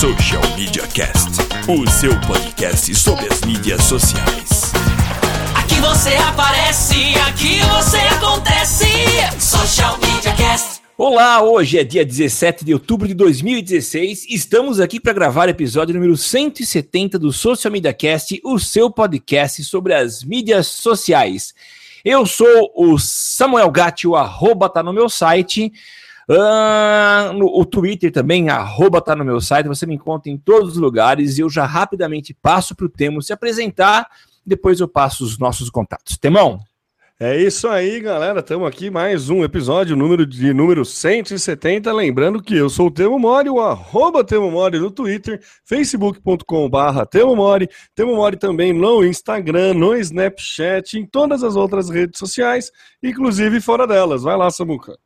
Social Media Cast, o seu podcast sobre as mídias sociais. Aqui você aparece, aqui você acontece. Social Media Cast. Olá, hoje é dia 17 de outubro de 2016. Estamos aqui para gravar o episódio número 170 do Social Media Cast, o seu podcast sobre as mídias sociais. Eu sou o Samuel Gatti, o arroba tá no meu site. Ah, no, o Twitter também, arroba tá no meu site. Você me encontra em todos os lugares e eu já rapidamente passo para o Temo se apresentar. Depois eu passo os nossos contatos. Temão, É isso aí, galera. Estamos aqui mais um episódio, número de número 170. Lembrando que eu sou o Temo Mori, o arroba Temo Mori no Twitter, facebook.com.br Temo Mori, Temo Mori também no Instagram, no Snapchat, em todas as outras redes sociais, inclusive fora delas. Vai lá, Samuca.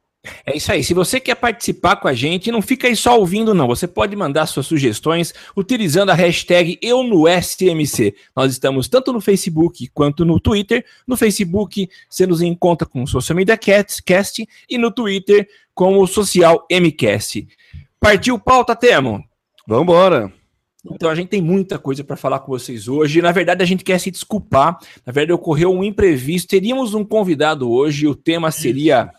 É isso aí. Se você quer participar com a gente, não fica aí só ouvindo, não. Você pode mandar suas sugestões utilizando a hashtag Eu no SMC. Nós estamos tanto no Facebook quanto no Twitter. No Facebook, você nos encontra com o Social Media Cast, Cast e no Twitter com o Social MCast. Partiu pauta, Temo? Vambora. Então a gente tem muita coisa para falar com vocês hoje. Na verdade, a gente quer se desculpar. Na verdade, ocorreu um imprevisto. Teríamos um convidado hoje. O tema seria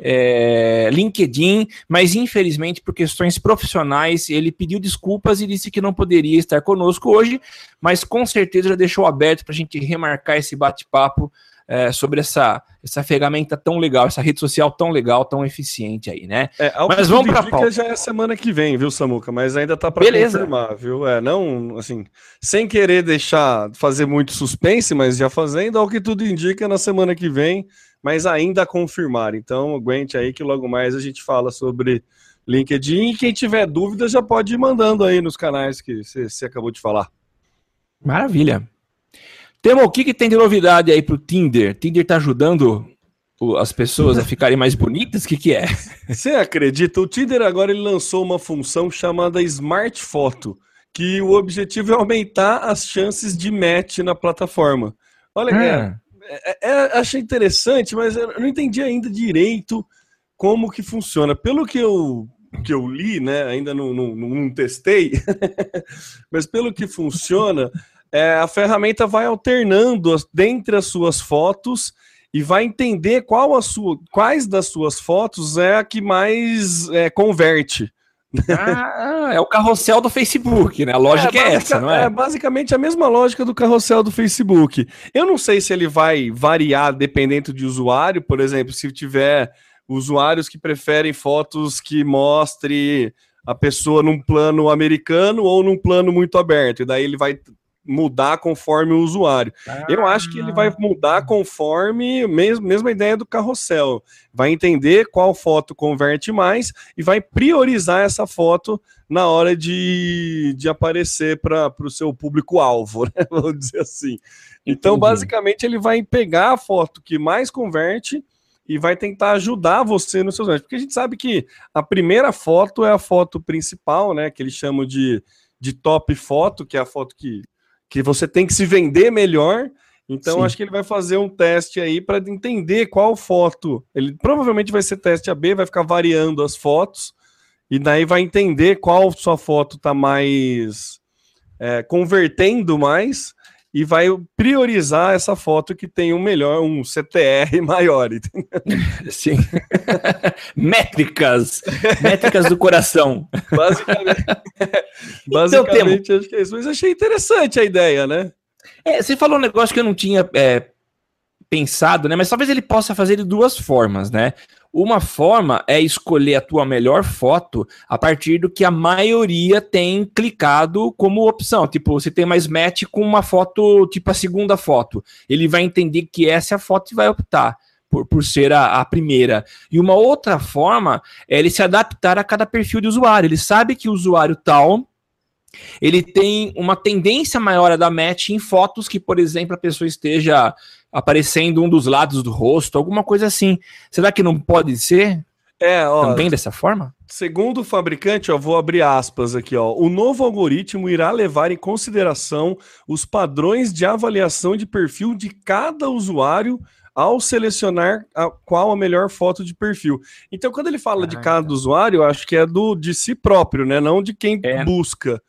é, LinkedIn, mas infelizmente por questões profissionais ele pediu desculpas e disse que não poderia estar conosco hoje, mas com certeza já deixou aberto para a gente remarcar esse bate-papo é, sobre essa, essa ferramenta tão legal, essa rede social tão legal, tão eficiente aí, né? É, Mas vamos indica, pauta. já é semana que vem, viu, Samuca? Mas ainda tá para Beleza. confirmar, viu? É, não, assim, sem querer deixar fazer muito suspense, mas já fazendo, ao que tudo indica na semana que vem, mas ainda a confirmar. Então, aguente aí que logo mais a gente fala sobre LinkedIn e quem tiver dúvida já pode ir mandando aí nos canais que você acabou de falar. Maravilha. Temo, o que, que tem de novidade aí pro Tinder? Tinder tá ajudando as pessoas a ficarem mais bonitas? O que, que é? Você acredita? O Tinder agora ele lançou uma função chamada Smart Photo, que o objetivo é aumentar as chances de match na plataforma. Olha, Ah, é, é, achei interessante, mas eu não entendi ainda direito como que funciona. Pelo que eu, que eu li, né, ainda não, não, não testei, mas pelo que funciona, é, a ferramenta vai alternando as, dentre as suas fotos e vai entender qual a sua, quais das suas fotos é a que mais é, converte. Ah, é o carrossel do Facebook, né? A lógica é, basica- essa, não é? basicamente a mesma lógica do carrossel do Facebook. Eu não sei se ele vai variar dependendo de usuário, por exemplo, se tiver usuários que preferem fotos que mostre a pessoa num plano americano ou num plano muito aberto, e daí ele vai mudar conforme o usuário. Eu acho que ele vai mudar conforme mesmo mesma ideia do carrossel. Vai entender qual foto converte mais e vai priorizar essa foto na hora de, de aparecer para o seu público-alvo, né? Vamos dizer assim. Então, Entendi. basicamente, ele vai pegar a foto que mais converte e vai tentar ajudar você nos seus matches. Porque a gente sabe que a primeira foto é a foto principal, né? Que eles chamam de, de top foto, que é a foto que, que você tem que se vender melhor. Então, Sim. acho que ele vai fazer um teste aí para entender qual foto. Ele provavelmente vai ser teste AB, vai ficar variando as fotos, e daí vai entender qual sua foto está mais é, convertendo mais e vai priorizar essa foto que tem um melhor, um CTR maior. entendeu? Sim. métricas. Métricas do coração. Basicamente, Então, basicamente acho que é isso. Mas achei interessante a ideia, né? É, você falou um negócio que eu não tinha é, pensado, né? Mas talvez ele possa fazer de duas formas, né? Uma forma é escolher a tua melhor foto a partir do que a maioria tem clicado como opção. Tipo, você tem mais match com uma foto, tipo a segunda foto. Ele vai entender que essa é a foto e vai optar por, por ser a, a primeira. E uma outra forma é ele se adaptar a cada perfil de usuário. Ele sabe que o usuário tal ele tem uma tendência maior a dar match em fotos que, por exemplo, a pessoa esteja aparecendo um dos lados do rosto, alguma coisa assim. Será que não pode ser? É, ó, Também dessa forma? Segundo o fabricante, ó, vou abrir aspas aqui, ó. O novo algoritmo irá levar em consideração os padrões de avaliação de perfil de cada usuário ao selecionar a, qual a melhor foto de perfil. Então, quando ele fala Ah, de cada tá. usuário, eu acho que é do de si próprio, né? Não de quem É. busca.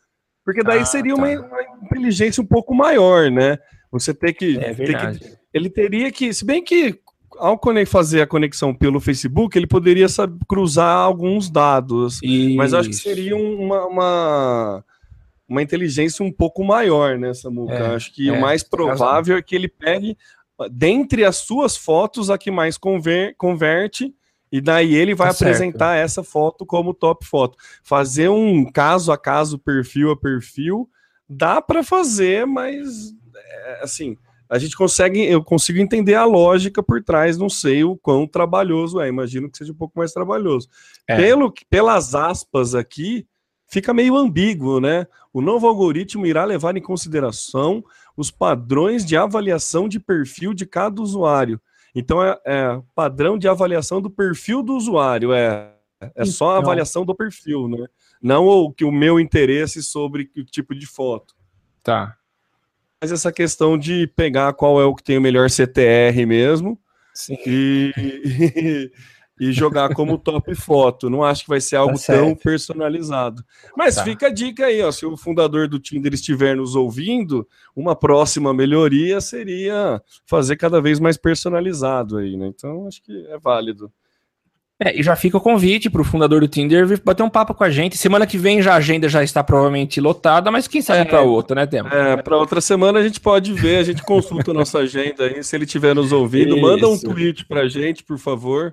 Porque daí Ah, seria tá. uma, uma inteligência um pouco maior, né? Você ter que, É ter que. Ele teria que, se bem que ao fazer a conexão pelo Facebook, ele poderia sab- cruzar alguns dados, mas eu acho que Isso. seria um- uma, uma, uma inteligência um pouco maior, né, Samuca? É, acho que é, o mais provável é que ele pegue, dentre as suas fotos, a que mais conver- converte, e daí ele vai Tá certo. apresentar essa foto como top foto. Fazer um caso a caso, perfil a perfil, dá para fazer, mas é, assim, a gente consegue, eu consigo entender a lógica por trás, não sei o quão trabalhoso é, imagino que seja um pouco mais trabalhoso. É. Pelo, pelas aspas aqui, fica meio ambíguo, né? O novo algoritmo irá levar em consideração os padrões de avaliação de perfil de cada usuário. Então é, é padrão de avaliação do perfil do usuário, é, é só a Então. avaliação do perfil, né? Não o que o meu interesse sobre o tipo de foto. Tá. Mas essa questão de pegar qual é o que tem o melhor CTR mesmo e, e jogar como top foto. Não acho que vai ser algo tão certo. personalizado. Mas Tá. fica a dica aí, ó, se o fundador do Tinder estiver nos ouvindo, uma próxima melhoria seria fazer cada vez mais personalizado aí, né? Então acho que é válido. É, e já fica o convite para o fundador do Tinder vir bater um papo com a gente. Semana que vem já a agenda já está provavelmente lotada, mas quem sabe É. para outra, né, Tema? É, para outra semana a gente pode ver, a gente consulta a nossa agenda aí, se ele estiver nos ouvindo, manda um Isso. tweet pra gente, por favor.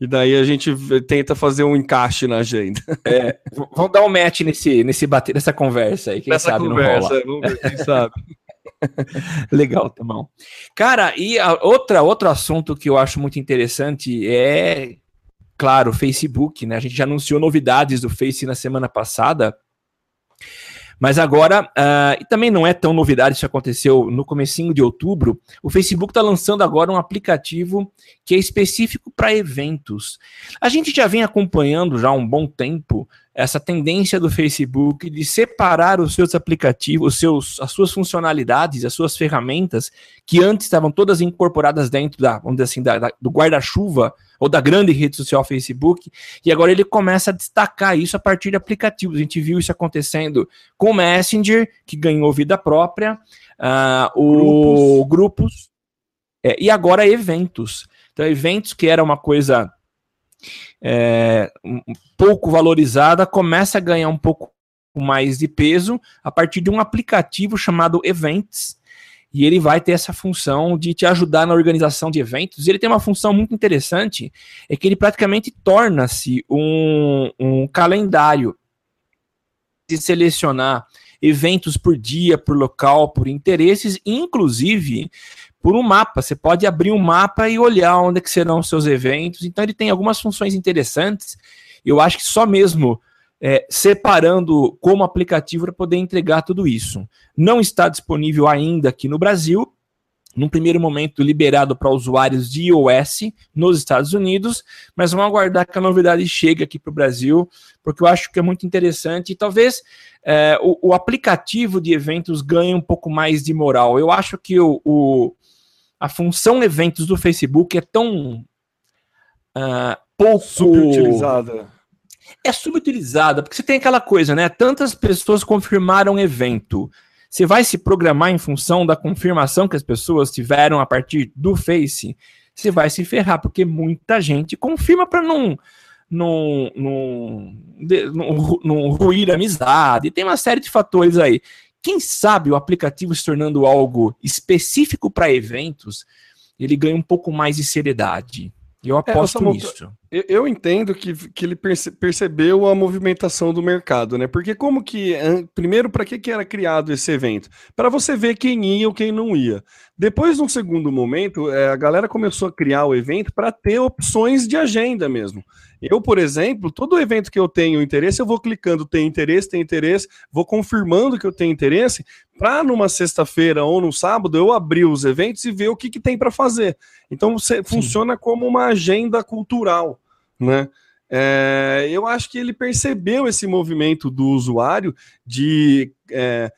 E daí a gente tenta fazer um encaixe na agenda. V- Vamos dar um match nesse, nesse bater, nessa conversa aí, quem Nessa sabe não conversa, rola. vamos ver, quem sabe. Legal, Tamão. Cara, e a outra, outro assunto que eu acho muito interessante é, claro, Facebook, né? A gente já anunciou novidades do Face na semana passada, mas agora, ah, e também não é tão novidade, isso aconteceu no comecinho de outubro, o Facebook está lançando agora um aplicativo que é específico para eventos. A gente já vem acompanhando já há um bom tempo essa tendência do Facebook de separar os seus aplicativos, os seus, as suas funcionalidades, as suas ferramentas, que antes estavam todas incorporadas dentro da, vamos dizer assim, da- da- do guarda-chuva ou da grande rede social Facebook, e agora ele começa a destacar isso a partir de aplicativos. A gente viu isso acontecendo com o Messenger, que ganhou vida própria, ah, o grupos, é, e agora eventos. Então, eventos que era uma coisa é, pouco valorizada, começa a ganhar um pouco mais de peso a partir de um aplicativo chamado Events. E ele vai ter essa função de te ajudar na organização de eventos. E ele tem uma função muito interessante, é que ele praticamente torna-se um, um calendário de selecionar eventos por dia, por local, por interesses, inclusive por um mapa. Você pode abrir um mapa e olhar onde é que serão os seus eventos. Então ele tem algumas funções interessantes. Eu acho que só mesmo é, separando como aplicativo para poder entregar tudo isso. Não está disponível ainda aqui no Brasil. Num primeiro momento, liberado para usuários de iOS nos Estados Unidos, mas vamos aguardar que a novidade chegue aqui para o Brasil, porque eu acho que é muito interessante e talvez é, o, o aplicativo de eventos ganhe um pouco mais de moral. Eu acho que o, o- a função eventos do Facebook é tão ah, pouco Subutilizada. é subutilizada, porque você tem aquela coisa, né? Tantas pessoas confirmaram evento. Você vai se programar em função da confirmação que as pessoas tiveram a partir do Face, você vai se ferrar, porque muita gente confirma para não, não, não, ruir a amizade. Tem uma série de fatores aí. Quem sabe o aplicativo se tornando algo específico para eventos, ele ganha um pouco mais de seriedade. Eu aposto Samuca, nisso. Eu entendo que, que ele perce, percebeu a movimentação do mercado, né? Porque como que. Primeiro, para que, que era criado esse evento? Para você ver quem ia ou quem não ia. Depois, num segundo momento, é, a galera começou a criar o evento para ter opções de agenda mesmo. Eu, por exemplo, todo evento que eu tenho interesse, eu vou clicando, tem interesse, tem interesse, vou confirmando que eu tenho interesse, para numa sexta-feira ou no sábado eu abrir os eventos e ver o que, que tem para fazer. Então, você, funciona como uma agenda cultural, né? É, eu acho que ele percebeu esse movimento do usuário de é,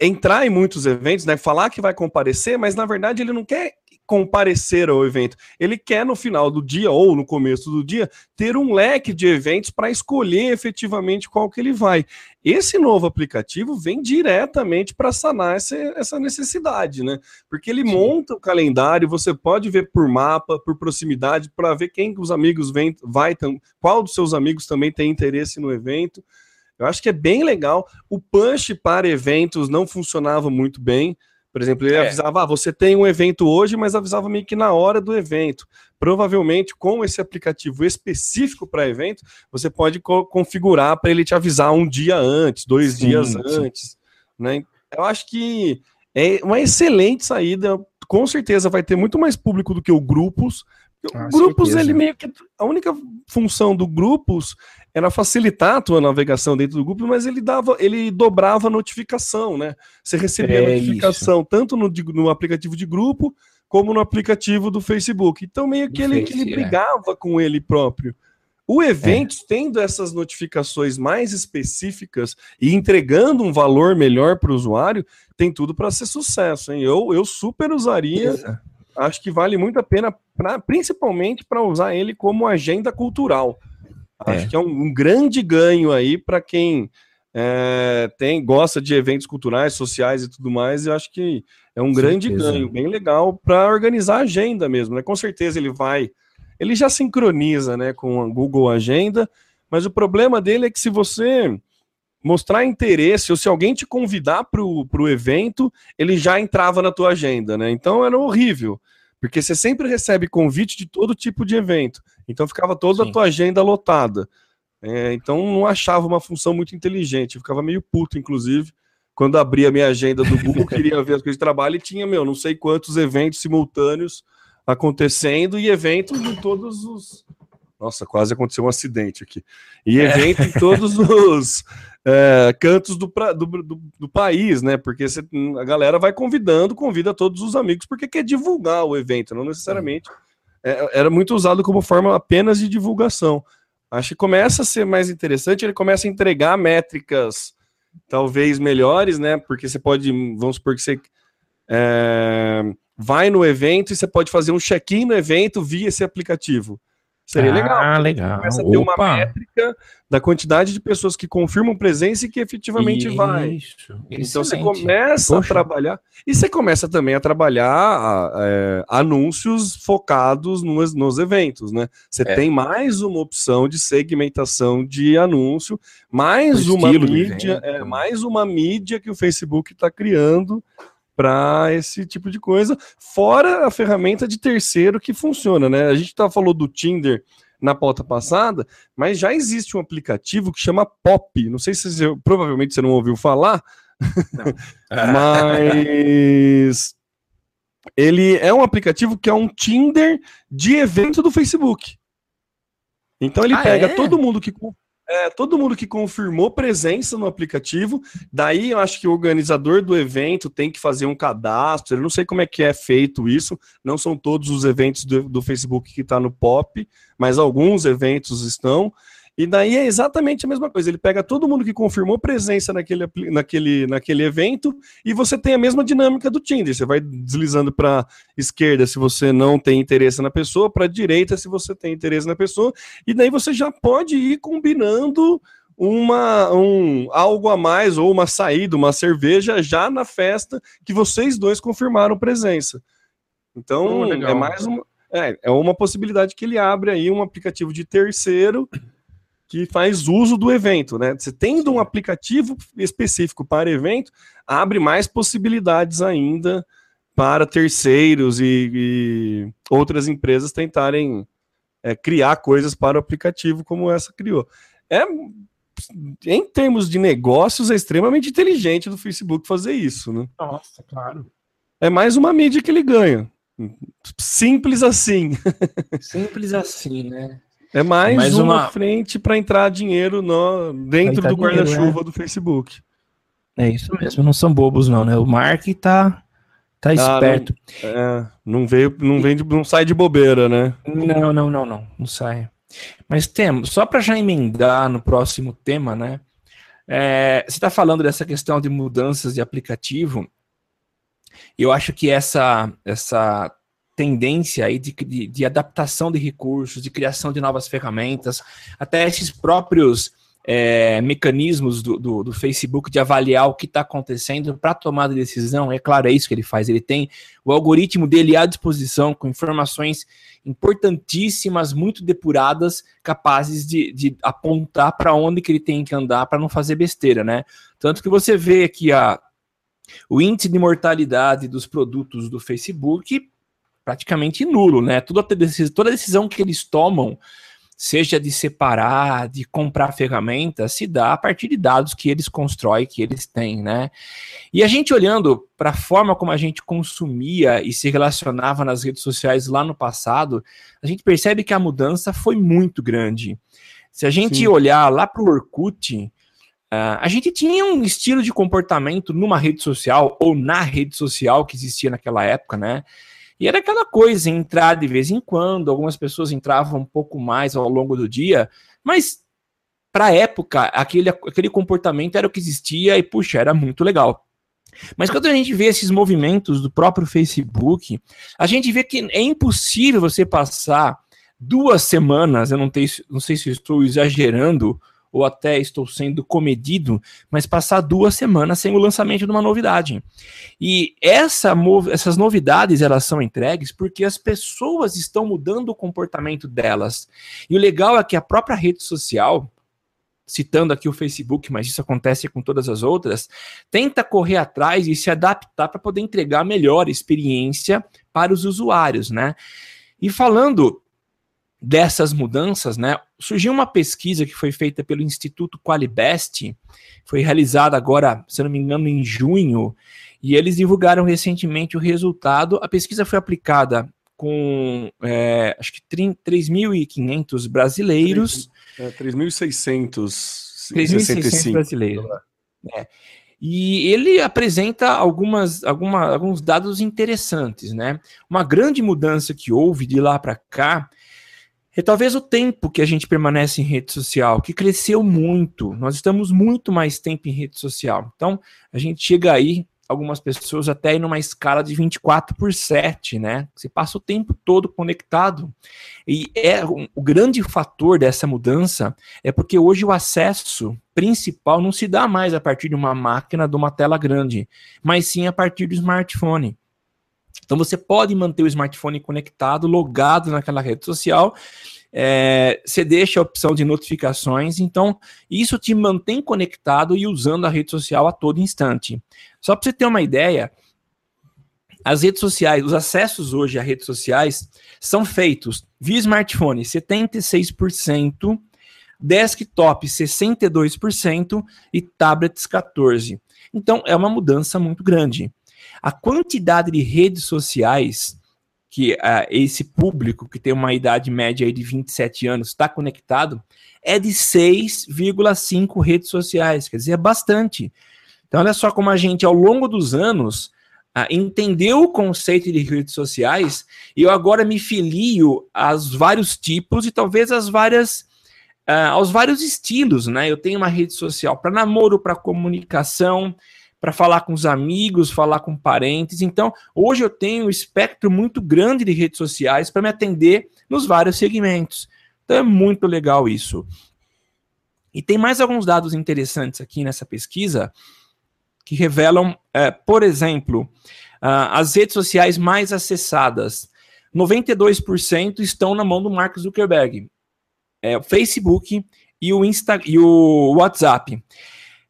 entrar em muitos eventos, né, falar que vai comparecer, mas na verdade ele não quer comparecer ao evento. Ele quer no final do dia ou no começo do dia ter um leque de eventos para escolher efetivamente qual que ele vai. Esse novo aplicativo vem diretamente para sanar essa, essa necessidade, né? Porque ele Sim. monta o calendário, você pode ver por mapa, por proximidade, para ver quem os amigos vêm, vai, qual dos seus amigos também tem interesse no evento. Eu acho que é bem legal. O punch para eventos não funcionava muito bem. Por exemplo, ele é. avisava, ah, você tem um evento hoje, mas avisava meio que na hora do evento. Provavelmente, com esse aplicativo específico para evento, você pode co configurar para ele te avisar um dia antes, dois sim, dias sim. antes. Né? Eu acho que é uma excelente saída. Com certeza vai ter muito mais público do que o Grupos. Ah, grupos, certeza. ele meio que. A única função do Grupos era facilitar a tua navegação dentro do grupo, mas ele dava, ele dobrava a notificação, né? Você recebia é notificação isso. tanto no, no aplicativo de grupo como no aplicativo do Facebook. Então, meio que ele, Face, ele é. brigava com ele próprio. O evento, é. tendo essas notificações mais específicas e entregando um valor melhor para o usuário, tem tudo para ser sucesso. Hein? Eu, eu super usaria. É. Acho que vale muito a pena, pra, principalmente para usar ele como agenda cultural. Acho é. que é um, um, grande ganho aí para quem é, tem gosta de eventos culturais, sociais e tudo mais. Eu acho que é um grande ganho, bem legal para organizar a agenda mesmo. Né? Com certeza ele vai, ele já sincroniza, né, com a Google Agenda. Mas o problema dele é que se você mostrar interesse, ou se alguém te convidar para o evento, ele já entrava na tua agenda, né? Então era horrível. Porque você sempre recebe convite de todo tipo de evento. Então ficava toda Sim. a tua agenda lotada. É, então não achava uma função muito inteligente. Eu ficava meio puto, inclusive, quando abria a minha agenda do Google, queria ver as coisas de trabalho e tinha, meu, não sei quantos eventos simultâneos acontecendo e eventos em todos os. Nossa, quase aconteceu um acidente aqui. E é. evento é. em todos os é, cantos do, do, do, do, país, né? Porque cê, a galera vai convidando, convida todos os amigos, porque quer divulgar o evento, não necessariamente. É, era muito usado como forma apenas de divulgação. Acho que começa a ser mais interessante, ele começa a entregar métricas talvez melhores, né? Porque você pode, vamos supor que você é, vai no evento e você pode fazer um check-in no evento via esse aplicativo. Seria ah, legal. Ah, legal. Começa a ter Opa. uma métrica da quantidade de pessoas que confirmam presença e que efetivamente Isso. vai. Então você começa Poxa. a trabalhar. E você começa também a trabalhar é, anúncios focados nos, nos eventos, né? Você é. tem mais uma opção de segmentação de anúncio, mais uma mídia, é, mais uma mídia que o Facebook está criando para esse tipo de coisa, fora a ferramenta de terceiro que funciona, né? A gente tá falou do Tinder na pauta passada, mas já existe um aplicativo que chama Pop. Não sei se você, provavelmente você não ouviu falar, mas ele é um aplicativo que é um Tinder de evento do Facebook. Então ele ah, pega é? todo mundo que é, todo mundo que confirmou presença no aplicativo, daí eu acho que o organizador do evento tem que fazer um cadastro, eu não sei como é que é feito isso, não são todos os eventos do, do Facebook que está no POP, mas alguns eventos estão, e daí é exatamente a mesma coisa. Ele pega todo mundo que confirmou presença naquele, naquele, naquele evento e você tem a mesma dinâmica do Tinder. Você vai deslizando para esquerda se você não tem interesse na pessoa, para direita se você tem interesse na pessoa, e daí você já pode ir combinando uma um algo a mais ou uma saída, uma cerveja já na festa que vocês dois confirmaram presença. Então, oh, é mais uma é, é uma possibilidade que ele abre aí um aplicativo de terceiro que faz uso do evento, né? Você tendo um aplicativo específico para evento, abre mais possibilidades ainda para terceiros e, e outras empresas tentarem é, criar coisas para o aplicativo como essa criou. É, em termos de negócios, é extremamente inteligente do Facebook fazer isso, né? Nossa, claro. É mais uma mídia que ele ganha. Simples assim. Simples assim, né? É mais, mais uma... uma... frente para entrar dinheiro no, dentro do guarda-chuva é. do Facebook. É isso mesmo, não são bobos não, né? O Mark tá tá ah, esperto. Não, é, não veio, não vem, não sai de bobeira, né? Não, não, não, não, não sai. Mas temos, só para já emendar no próximo tema, né? É, você está falando dessa questão de mudanças de aplicativo. Eu acho que essa essa tendência aí de, de, de, adaptação de recursos, de criação de novas ferramentas, até esses próprios é, mecanismos do, do, do, Facebook de avaliar o que está acontecendo para tomada de decisão. É claro, é isso que ele faz. Ele tem o algoritmo dele à disposição com informações importantíssimas, muito depuradas, capazes de, de apontar para onde que ele tem que andar para não fazer besteira, né? Tanto que você vê aqui a, o índice de mortalidade dos produtos do Facebook praticamente nulo, né? Toda decisão, toda decisão que eles tomam, seja de separar, de comprar ferramentas, se dá a partir de dados que eles constroem, que eles têm, né? E a gente olhando para a forma como a gente consumia e se relacionava nas redes sociais lá no passado, a gente percebe que a mudança foi muito grande. Se a gente Sim. olhar lá para o Orkut, Uh, a gente tinha um estilo de comportamento numa rede social ou na rede social que existia naquela época, né? E era aquela coisa, entrar de vez em quando, algumas pessoas entravam um pouco mais ao longo do dia, mas para a época, aquele, aquele comportamento era o que existia e, puxa, era muito legal. Mas quando a gente vê esses movimentos do próprio Facebook, a gente vê que é impossível você passar duas semanas, eu não, tenho, não sei se estou exagerando, ou até estou sendo comedido, mas passar duas semanas sem o lançamento de uma novidade. E essa, essas novidades elas são entregues porque as pessoas estão mudando o comportamento delas. E o legal é que a própria rede social, citando aqui o Facebook, mas isso acontece com todas as outras, tenta correr atrás e se adaptar para poder entregar a melhor experiência para os usuários, né? E falando dessas mudanças, né, surgiu uma pesquisa que foi feita pelo Instituto Qualibest, foi realizada agora, se não me engano, em junho, e eles divulgaram recentemente o resultado. A pesquisa foi aplicada com, é, acho que 3.500 brasileiros. 3.600 3.600 brasileiros. É. E ele apresenta algumas, alguma, alguns dados interessantes, né? Uma grande mudança que houve de lá para cá é talvez o tempo que a gente permanece em rede social, que cresceu muito. Nós estamos muito mais tempo em rede social. Então, a gente chega aí, algumas pessoas até em uma escala de 24 por 7, né? Você passa o tempo todo conectado. E é um, o grande fator dessa mudança é porque hoje o acesso principal não se dá mais a partir de uma máquina, de uma tela grande, mas sim a partir do smartphone. Então você pode manter o smartphone conectado, logado naquela rede social. É, você deixa a opção de notificações, então isso te mantém conectado e usando a rede social a todo instante. Só para você ter uma ideia, as redes sociais, os acessos hoje a redes sociais são feitos via smartphone, 76%, desktop 62% e tablets 14%. Então é uma mudança muito grande. A quantidade de redes sociais que uh, esse público, que tem uma idade média de 27 anos, está conectado, é de 6,5 redes sociais. Quer dizer, é bastante. Então, olha só como a gente, ao longo dos anos, uh, entendeu o conceito de redes sociais e eu agora me filio aos vários tipos e talvez às várias. Uh, aos vários estilos, né? Eu tenho uma rede social para namoro, para comunicação, para falar com os amigos, falar com parentes. Então, hoje eu tenho um espectro muito grande de redes sociais para me atender nos vários segmentos. Então, é muito legal isso. E tem mais alguns dados interessantes aqui nessa pesquisa que revelam, é, por exemplo, uh, as redes sociais mais acessadas. 92% estão na mão do Mark Zuckerberg. É, o Facebook e o, Insta e o WhatsApp.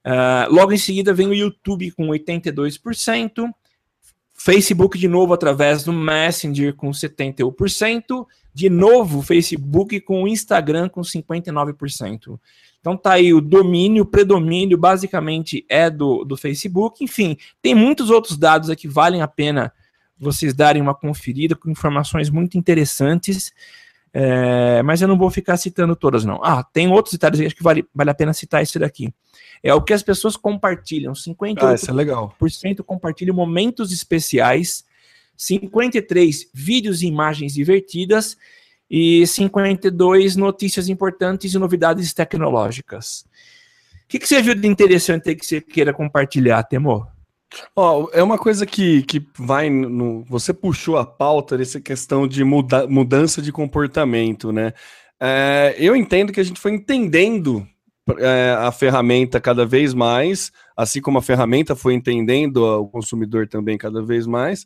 Uh, logo em seguida vem o YouTube com 82%, Facebook de novo através do Messenger com 71%, De novo, Facebook com o Instagram com 59%. Então tá aí o domínio, o predomínio basicamente é do, do Facebook. Enfim, tem muitos outros dados aqui que valem a pena vocês darem uma conferida com informações muito interessantes. É, mas eu não vou ficar citando todas, não. Ah, tem outros detalhes acho que vale, vale a pena citar esse daqui. É o que as pessoas compartilham. 58% ah, é legal. compartilham momentos especiais, 53 vídeos e imagens divertidas e 52 notícias importantes e novidades tecnológicas. O que, que você viu de interessante que você queira compartilhar, Temor? Ó, é uma coisa que, que vai no. Você puxou a pauta dessa questão de muda, mudança de comportamento, né? É, eu entendo que a gente foi entendendo é, a ferramenta cada vez mais, assim como a ferramenta foi entendendo o consumidor também cada vez mais,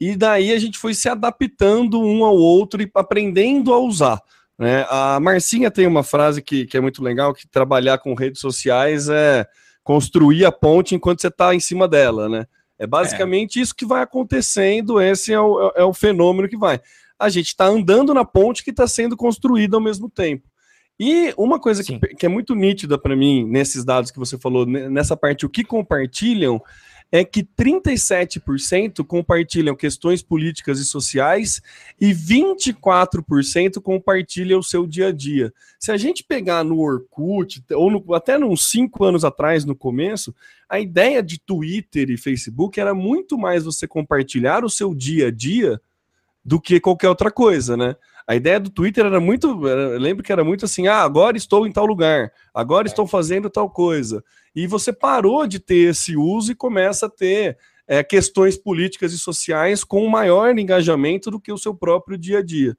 e daí a gente foi se adaptando um ao outro e aprendendo a usar. Né? A Marcinha tem uma frase que, que é muito legal, que trabalhar com redes sociais é construir a ponte enquanto você está em cima dela, né? É basicamente é. isso que vai acontecendo, esse é o, é, é o fenômeno que vai. A gente está andando na ponte que está sendo construída ao mesmo tempo. E uma coisa que, que, é muito nítida para mim nesses dados que você falou, nessa parte, o que compartilham, é que 37% compartilham questões políticas e sociais e 24% compartilham o seu dia a dia. Se a gente pegar no Orkut, ou no, até uns 5 anos atrás, no começo, a ideia de Twitter e Facebook era muito mais você compartilhar o seu dia a dia do que qualquer outra coisa, né? A ideia do Twitter era muito. eu lembro que era muito assim: ah, agora estou em tal lugar, agora estou fazendo tal coisa. E você parou de ter esse uso e começa a ter é, questões políticas e sociais com maior engajamento do que o seu próprio dia a dia.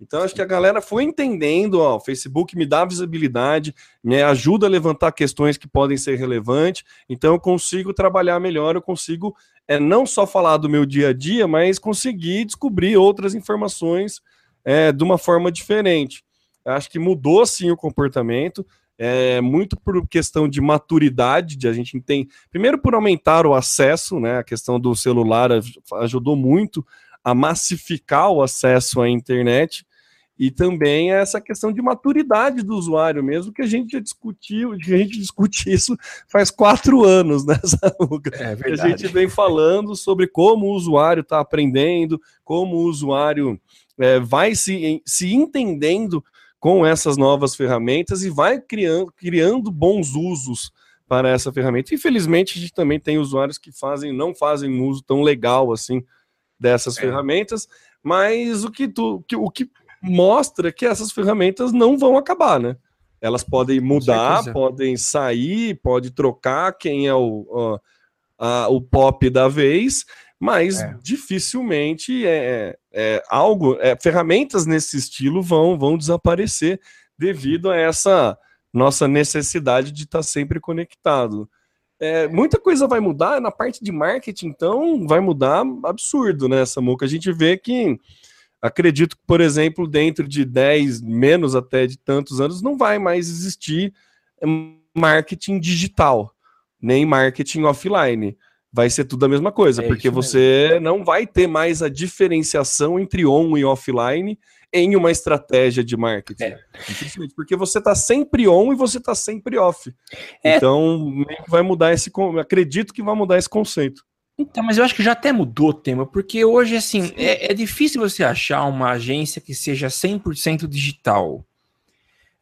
Então, acho que a galera foi entendendo, ó, o Facebook me dá visibilidade, me ajuda a levantar questões que podem ser relevantes, então eu consigo trabalhar melhor, eu consigo é, não só falar do meu dia a dia, mas conseguir descobrir outras informações é, de uma forma diferente. Acho que mudou sim o comportamento, é, muito por questão de maturidade, de a gente tem. Primeiro por aumentar o acesso, né? A questão do celular ajudou muito a massificar o acesso à internet e também essa questão de maturidade do usuário mesmo, que a gente já discutiu, que a gente discute isso faz quatro anos, né, É verdade. A gente vem falando sobre como o usuário está aprendendo, como o usuário é, vai se, se entendendo com essas novas ferramentas e vai criando, criando bons usos para essa ferramenta. Infelizmente, a gente também tem usuários que fazem, não fazem uso tão legal assim dessas é. ferramentas, mas o que, tu, que, o que mostra que essas ferramentas não vão acabar, né? Elas podem mudar, podem sair, pode trocar quem é o, o, a, o pop da vez, mas é. dificilmente é, é, algo, é, ferramentas nesse estilo vão, vão desaparecer devido a essa nossa necessidade de estar sempre conectado. É, muita coisa vai mudar na parte de marketing, então vai mudar absurdo, né, Samuca? A gente vê que acredito que, por exemplo, dentro de 10, menos até de tantos anos, não vai mais existir marketing digital, nem marketing offline vai ser tudo a mesma coisa, é porque você não vai ter mais a diferenciação entre on e offline em uma estratégia de marketing. É. Porque você está sempre on e você está sempre off. É. Então, vai mudar esse. Acredito que vai mudar esse conceito. Então, mas eu acho que já até mudou o tema, porque hoje, assim, é, é, difícil você achar uma agência que seja 100% digital.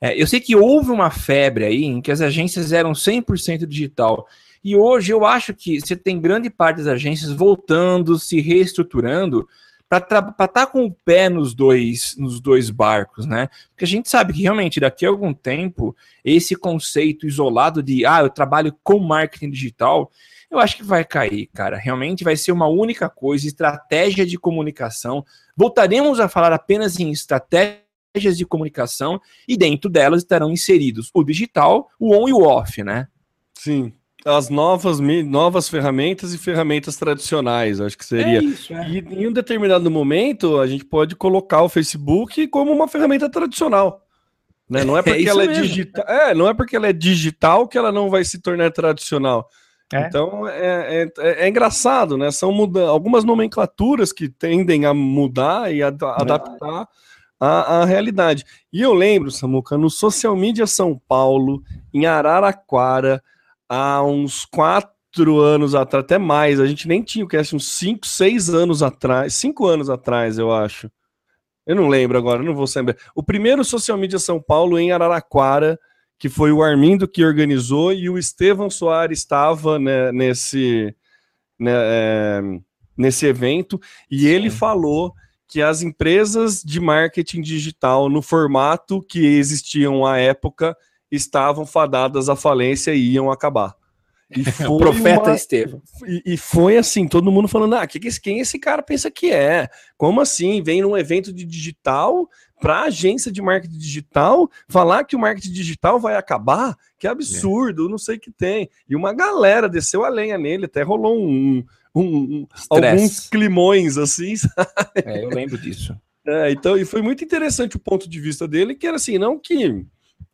É, eu sei que houve uma febre aí em que as agências eram 100% digital. E hoje eu acho que você tem grande parte das agências voltando, se reestruturando para estar tá com o pé nos dois, nos dois barcos, né? Porque a gente sabe que realmente daqui a algum tempo esse conceito isolado de ah, eu trabalho com marketing digital, eu acho que vai cair, cara. Realmente vai ser uma única coisa, estratégia de comunicação. Voltaremos a falar apenas em estratégias de comunicação e dentro delas estarão inseridos o digital, o on e o off, né? Sim as novas, novas ferramentas e ferramentas tradicionais, acho que seria. É isso, é. E em um determinado momento, a gente pode colocar o Facebook como uma ferramenta tradicional. Né? Não é, é porque é ela é digital. É, não é porque ela é digital que ela não vai se tornar tradicional. É. Então é, é, é, engraçado, né? São muda algumas nomenclaturas que tendem a mudar e a adaptar a, a realidade. E eu lembro, Samuca, no Social Media São Paulo, em Araraquara, há uns quatro anos atrás, até mais, a gente nem tinha o cast, uns cinco, seis anos atrás, cinco anos atrás, eu acho. Eu não lembro agora, não vou saber. O primeiro Social Media São Paulo em Araraquara, que foi o Armindo que organizou e o Estevão Soares estava né, nesse, né, é, nesse evento e Sim. ele falou que as empresas de marketing digital no formato que existiam à época estavam fadadas à falência e iam acabar. E o profeta uma... Estevão. E, e, foi assim, todo mundo falando: ah, que, quem esse cara pensa que é? Como assim? Vem num evento de digital para agência de marketing digital falar que o marketing digital vai acabar? Que absurdo, é. não sei o que tem. E uma galera desceu a lenha nele, até rolou um, um, um alguns climões assim. É, eu lembro disso. É, então, e foi muito interessante o ponto de vista dele, que era assim, não que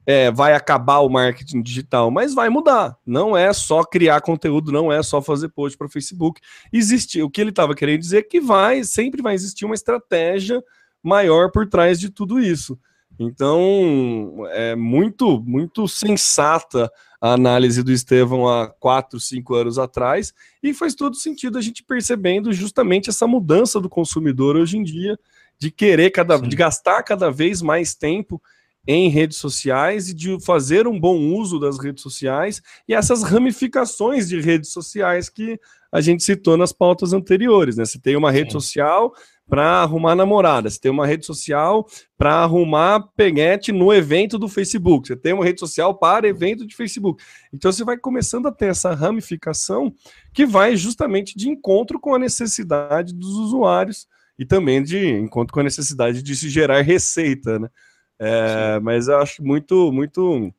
é, vai acabar o marketing digital, mas vai mudar. Não é só criar conteúdo, não é só fazer post para o Facebook. Existe, o que ele estava querendo dizer é que vai, sempre vai existir uma estratégia maior por trás de tudo isso. Então, é muito, muito sensata a análise do Estevão há quatro, cinco anos atrás, e faz todo sentido a gente percebendo justamente essa mudança do consumidor hoje em dia, de querer cada, de gastar cada vez mais tempo em redes sociais e de fazer um bom uso das redes sociais e essas ramificações de redes sociais que a gente citou nas pautas anteriores, né? Se tem uma rede Sim. social para arrumar namorada, você tem uma rede social para arrumar peguete no evento do Facebook, você tem uma rede social para evento de Facebook. Então você vai começando a ter essa ramificação que vai justamente de encontro com a necessidade dos usuários e também de encontro com a necessidade de se gerar receita, né? É, mas eu acho muito, muito,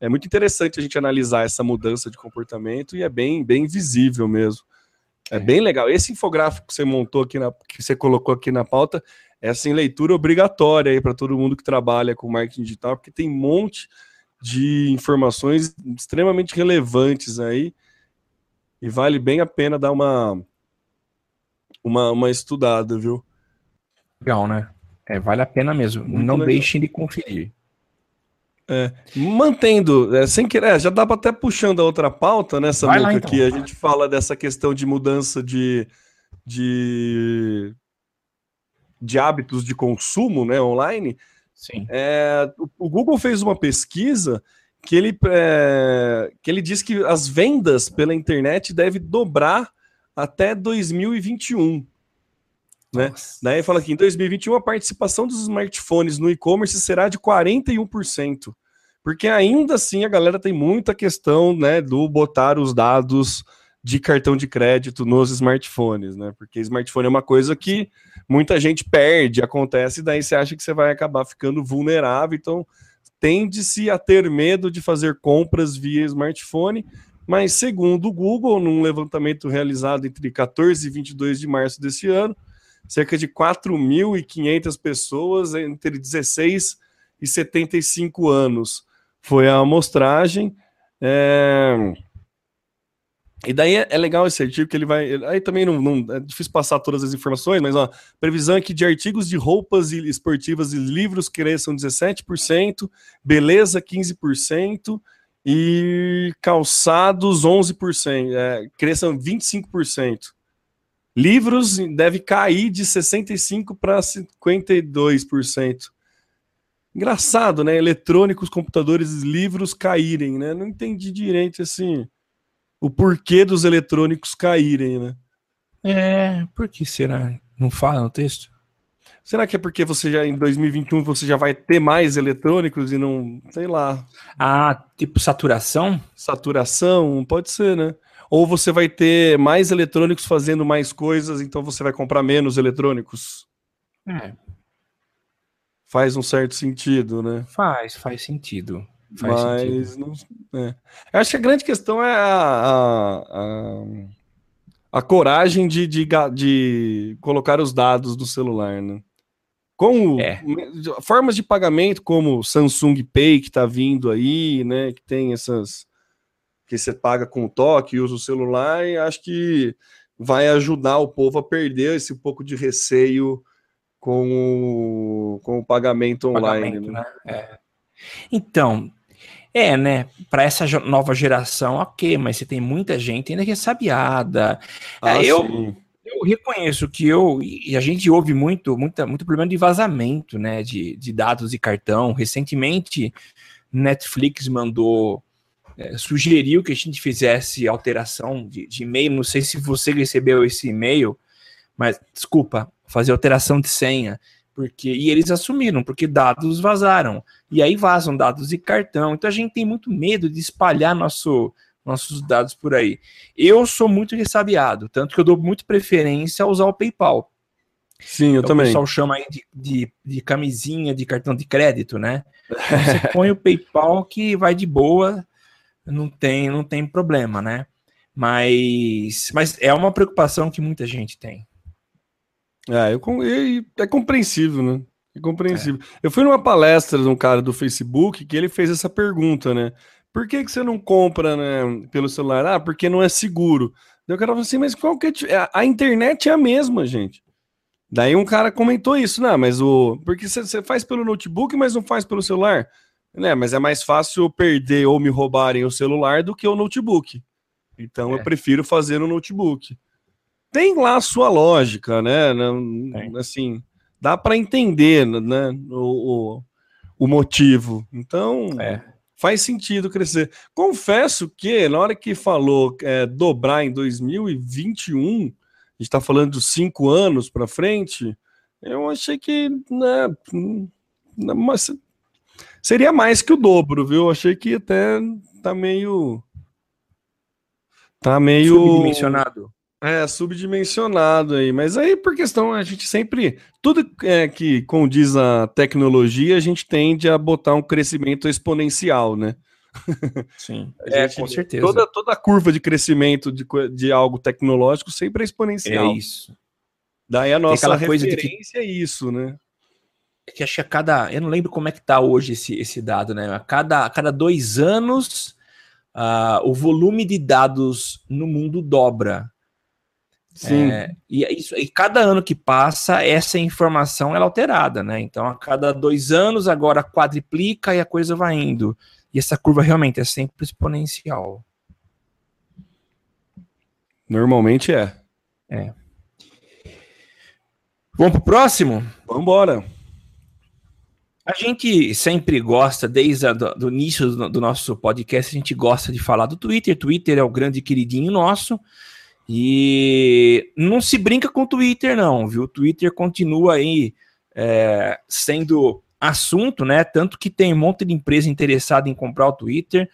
é muito interessante a gente analisar essa mudança de comportamento e é bem, bem visível mesmo. É, é. bem legal. Esse infográfico que você montou aqui, na, que você colocou aqui na pauta, é assim, leitura obrigatória aí para todo mundo que trabalha com marketing digital, porque tem um monte de informações extremamente relevantes aí e vale bem a pena dar uma, uma, uma estudada, viu? Legal, né? É, vale a pena mesmo. Muito não legal. deixem de conferir. É, mantendo, é, sem querer, é, já dá para até puxando a outra pauta nessa né, então. aqui. A gente fala dessa questão de mudança de, de, de hábitos de consumo né, online. Sim. É, o, o, Google fez uma pesquisa que ele, é, que ele diz que as vendas pela internet devem dobrar até 2021. Né? Daí fala aqui, em 2021 a participação dos smartphones no e-commerce será de 41%, porque ainda assim a galera tem muita questão, né, do botar os dados de cartão de crédito nos smartphones, né? Porque smartphone é uma coisa que muita gente perde, acontece, e daí você acha que você vai acabar ficando vulnerável, então tende-se a ter medo de fazer compras via smartphone, mas segundo o Google, num levantamento realizado entre 14 e 22 de março desse ano, cerca de 4.500 pessoas entre 16 e 75 anos. Foi a amostragem. É... E daí é, é, legal esse artigo que ele vai. Aí também não, não, é difícil passar todas as informações, mas ó, previsão é que de artigos de roupas esportivas e livros cresçam 17%, beleza 15% e calçados 11%, é, cresçam 25%. Livros deve cair de 65% para 52%. Engraçado, né? Eletrônicos, computadores, livros caírem, né? Não entendi direito assim o porquê dos eletrônicos caírem, né? É, por que será? Não fala no texto? Será que é porque você já em 2021 você já vai ter mais eletrônicos e não, sei lá. Ah, tipo saturação? Saturação, pode ser, né? Ou você vai ter mais eletrônicos fazendo mais coisas, então você vai comprar menos eletrônicos? É. Faz um certo sentido, né? Faz, faz sentido. Faz Mas sentido. não. É. Eu acho que a grande questão é a, a, a, a coragem de, de, de, colocar os dados do celular, né? Com é. formas de pagamento como Samsung Pay que está vindo aí, né? Que tem essas que você paga com o toque, usa o celular, e acho que vai ajudar o povo a perder esse pouco de receio com o, com o pagamento online. Pagamento, né? Né? É. Então, é, né? Para essa nova geração, ok, mas você tem muita gente ainda que é sabiada. Ah, é, eu, eu reconheço que eu e a gente ouve muito, muita, muito problema de vazamento, né? De, de dados e cartão. Recentemente, Netflix mandou é, sugeriu que a gente fizesse alteração de, de e-mail. Não sei se você recebeu esse e-mail, mas desculpa, fazer alteração de senha. Porque, e eles assumiram, porque dados vazaram. E aí vazam dados de cartão. Então a gente tem muito medo de espalhar nosso, nossos dados por aí. Eu sou muito ressabiado, tanto que eu dou muito preferência a usar o PayPal. Sim, eu então, também. O pessoal chama aí de, de, de, camisinha de cartão de crédito, né? Então, você põe o PayPal que vai de boa, não tem, não tem problema, né? Mas, mas é uma preocupação que muita gente tem. É, eu, é compreensível, né? É compreensível. É. Eu fui numa palestra de um cara do Facebook que ele fez essa pergunta, né? Por que, que você não compra né, pelo celular? Ah, porque não é seguro. Daí o cara falou assim, mas qual que é? A internet é a mesma, gente. Daí um cara comentou isso, né? Mas o. Porque você faz pelo notebook, mas não faz pelo celular. Né? Mas é mais fácil perder ou me roubarem o celular do que o notebook. Então é. eu prefiro fazer no notebook tem lá a sua lógica, né? Assim, dá para entender, né? O, o, o, motivo. Então, é. faz sentido crescer. Confesso que na hora que falou é, dobrar em 2021, a gente está falando de cinco anos para frente, eu achei que, né? Mas seria mais que o dobro, viu? Achei que até tá meio tá meio subdimensionado. É, subdimensionado aí. Mas aí, por questão, a gente sempre. Tudo é, que condiz a tecnologia, a gente tende a botar um crescimento exponencial, né? Sim, é, com certeza. Toda, toda a curva de crescimento de, de algo tecnológico sempre é exponencial. É isso. Daí a nossa referência que... é isso, né? É que acho que a cada. Eu não lembro como é que tá hoje esse, esse dado, né? A cada, a cada dois anos, uh, o volume de dados no mundo dobra. Sim. É, e, é isso, e cada ano que passa, essa informação é alterada, né? Então, a cada dois anos, agora quadriplica e a coisa vai indo. E essa curva realmente é sempre exponencial. Normalmente é. É. Vamos pro próximo? Vamos embora. A gente sempre gosta, desde o início do, do nosso podcast, a gente gosta de falar do Twitter. Twitter é o grande queridinho nosso. E não se brinca com o Twitter, não, viu? O Twitter continua aí é, sendo assunto, né? Tanto que tem um monte de empresa interessada em comprar o Twitter.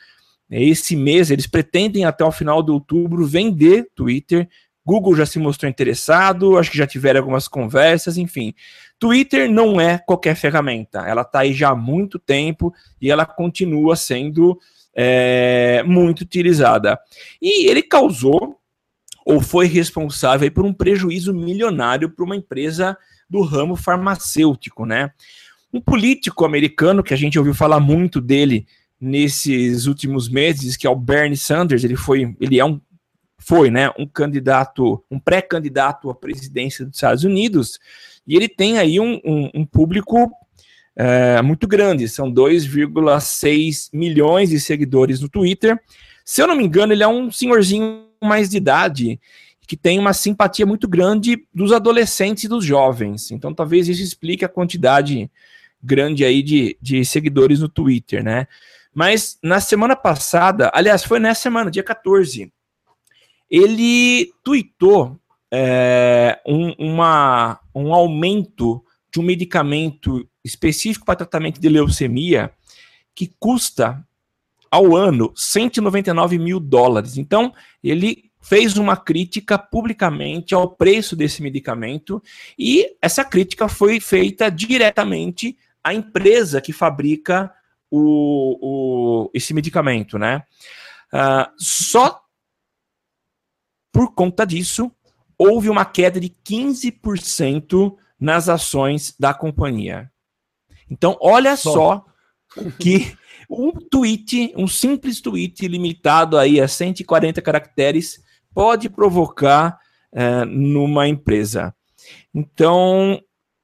Esse mês eles pretendem até o final de outubro vender Twitter. Google já se mostrou interessado, acho que já tiveram algumas conversas, enfim. Twitter não é qualquer ferramenta, ela está aí já há muito tempo e ela continua sendo é, muito utilizada. E ele causou ou foi responsável por um prejuízo milionário para uma empresa do ramo farmacêutico, né? Um político americano que a gente ouviu falar muito dele nesses últimos meses, que é o Bernie Sanders, ele foi, ele é um foi, né, um candidato, um pré-candidato à presidência dos Estados Unidos, e ele tem aí um, um, um público é, muito grande, são 2,6 milhões de seguidores no Twitter. Se eu não me engano, ele é um senhorzinho mais de idade que tem uma simpatia muito grande dos adolescentes e dos jovens. Então, talvez isso explique a quantidade grande aí de, de seguidores no Twitter, né? Mas na semana passada, aliás, foi nessa semana, dia 14, ele tweetou é, um, uma, um aumento de um medicamento específico para tratamento de leucemia que custa ao ano 199 mil dólares. Então, ele fez uma crítica publicamente ao preço desse medicamento e essa crítica foi feita diretamente à empresa que fabrica o, o esse medicamento, né? Uh, só por conta disso, houve uma queda de 15% nas ações da companhia. Então, olha só, só o que um tweet, um simples tweet limitado aí a 140 caracteres pode provocar é, numa empresa. Então,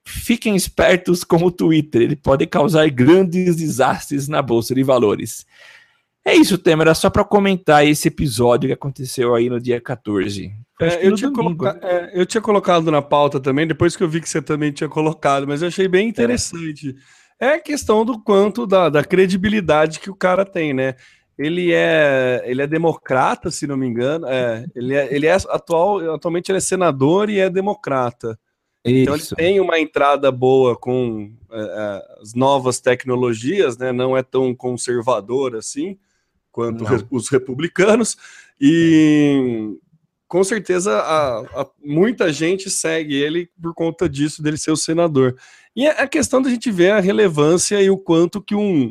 fiquem espertos com o Twitter, ele pode causar grandes desastres na bolsa de valores. É isso, Temer, era só para comentar esse episódio que aconteceu aí no dia 14. É, eu, tinha coloca... é, eu, tinha colocado na pauta também, depois que eu vi que você também tinha colocado, mas eu achei bem interessante. É, é questão do quanto da, da credibilidade que o cara tem, né? Ele é, ele é democrata, se não me engano. É, ele é, ele é atual, atualmente ele é senador e é democrata. Isso. Então ele tem uma entrada boa com é, é, as novas tecnologias, né? Não é tão conservador assim quanto não. os republicanos. E com certeza a, a, muita gente segue ele por conta disso, dele ser o senador. E é a questão da gente ver a relevância e o quanto que um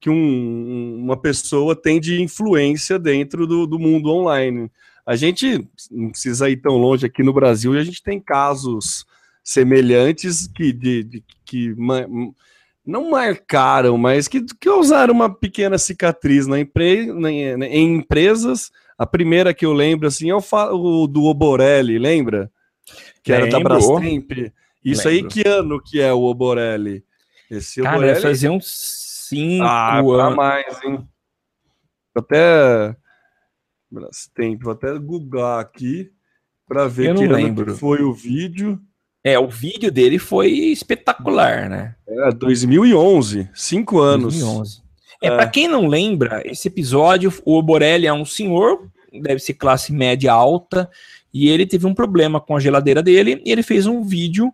que um, uma pessoa tem de influência dentro do, do mundo online. A gente não precisa ir tão longe aqui no Brasil, e a gente tem casos semelhantes que, de, de que não marcaram, mas que, que causaram uma pequena cicatriz na empre, na, em empresas. A primeira que eu lembro assim é o, o do Oborelli, lembra? Que Lembro. era da Brastemp. Isso Lembro. aí, que ano que é o Oborelli? Esse Cara, Oborelli... fazia uns cinco ah, anos. mais, hein? Até Brastemp, vou até googlar aqui para ver eu que lembro. foi o vídeo. É, o vídeo dele foi espetacular, né? É, 2011, cinco anos. 2011. É, é. para quem não lembra, esse episódio, o Borelli é um senhor, deve ser classe média alta, e ele teve um problema com a geladeira dele, e ele fez um vídeo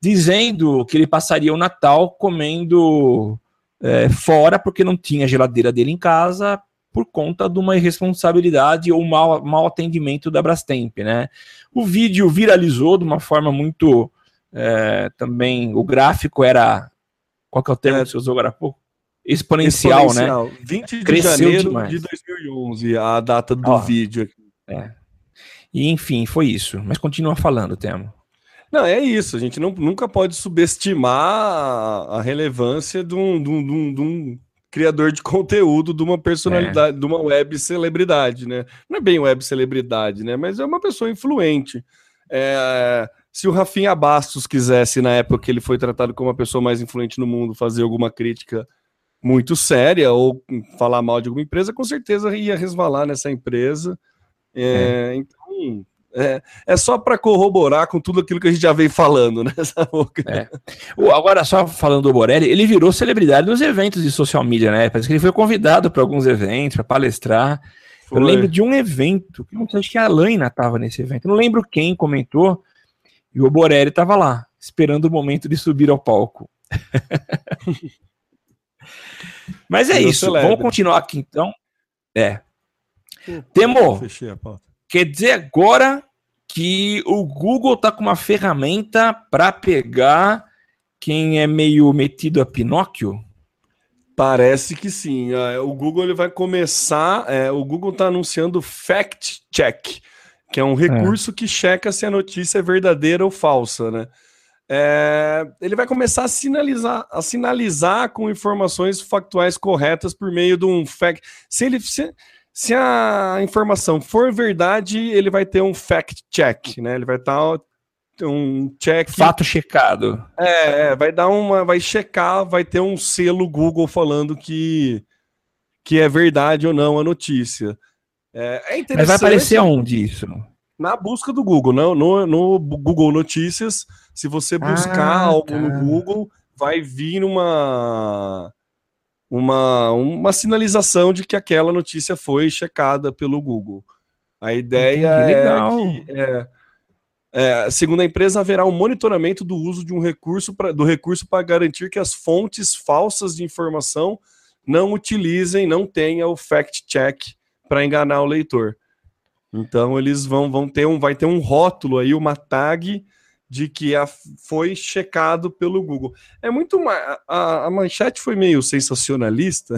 dizendo que ele passaria o Natal comendo é, fora porque não tinha geladeira dele em casa por conta de uma irresponsabilidade ou mau, mau atendimento da Brastemp, né? O vídeo viralizou de uma forma muito é, também. O gráfico era. Qual que é o termo é, que você usou agora há pouco? Exponencial, né? exponencial. né? 20 de Cresceu janeiro demais. de 2011, a data do Ó, vídeo. É. E enfim, foi isso. Mas continua falando, Temo. Não, é isso. A gente não, nunca pode subestimar a, relevância de um, de, um, de um, criador de conteúdo de uma personalidade, é. de uma web celebridade, né? Não é bem web celebridade, né? Mas é uma pessoa influente. É, se o Rafinha Bastos quisesse, na época que ele foi tratado como a pessoa mais influente no mundo, fazer alguma crítica muito séria ou falar mal de alguma empresa, com certeza ia resvalar nessa empresa. É, é. Então, é, é só para corroborar com tudo aquilo que a gente já veio falando, né? É. Agora, só falando do Borelli, ele virou celebridade nos eventos de social media, né? Parece que ele foi convidado para alguns eventos, para palestrar. Foi. Eu lembro de um evento, acho que a Laina estava nesse evento, não lembro quem comentou, e o Borelli estava lá, esperando o momento de subir ao palco. Mas é isso, vamos continuar aqui então. É. Temo, quer dizer agora que o Google tá com uma ferramenta para pegar quem é meio metido a Pinóquio? Parece que sim. É, o Google ele vai começar. É, o Google está anunciando Fact Check, que é um recurso é. que checa se a notícia é verdadeira ou falsa, né? É, ele vai começar a sinalizar, a sinalizar com informações factuais corretas por meio de um fact. Se ele, se, se a informação for verdade, ele vai ter um fact check, né? Ele vai estar um check. Fato checado. É, é, vai dar uma. Vai checar, vai ter um selo Google falando que, que é verdade ou não a notícia. É, é interessante. Mas vai aparecer onde isso? Na busca do Google, não, no, no Google Notícias. Se você buscar ah, algo tá. no Google, vai vir uma uma, uma sinalização de que aquela notícia foi checada pelo Google. A ideia é que, é, é, segundo a empresa, haverá um monitoramento do uso de um recurso pra, do recurso para garantir que as fontes falsas de informação não utilizem, não tenha o fact-check para enganar o leitor. Então eles vão, vão ter um, vai ter um rótulo aí, uma tag de que a, foi checado pelo Google. É muito a, a manchete foi meio sensacionalista,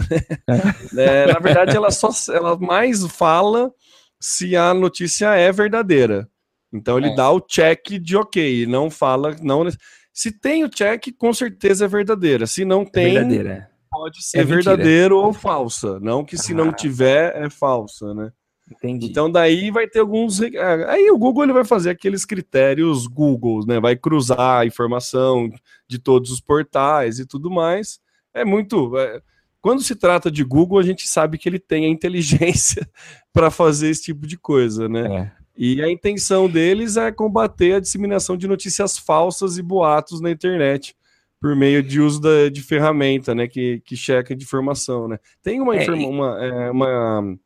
né? É. é, na verdade, ela só ela mais fala se a notícia é verdadeira. Então ele é. dá o check de ok, não fala não se tem o check, com certeza é verdadeira. Se não é tem, verdadeira. pode ser é verdadeiro ou falsa. Não que se ah. não tiver é falsa, né? Entendi. Então daí vai ter alguns. É, aí o Google ele vai fazer aqueles critérios Google, né? Vai cruzar a informação de todos os portais e tudo mais. É muito. É... Quando se trata de Google, a gente sabe que ele tem a inteligência para fazer esse tipo de coisa, né? É. E a intenção deles é combater a disseminação de notícias falsas e boatos na internet por meio de uso da, de ferramenta, né, que, que checa de informação, né. Tem uma, é, uma, é, uma,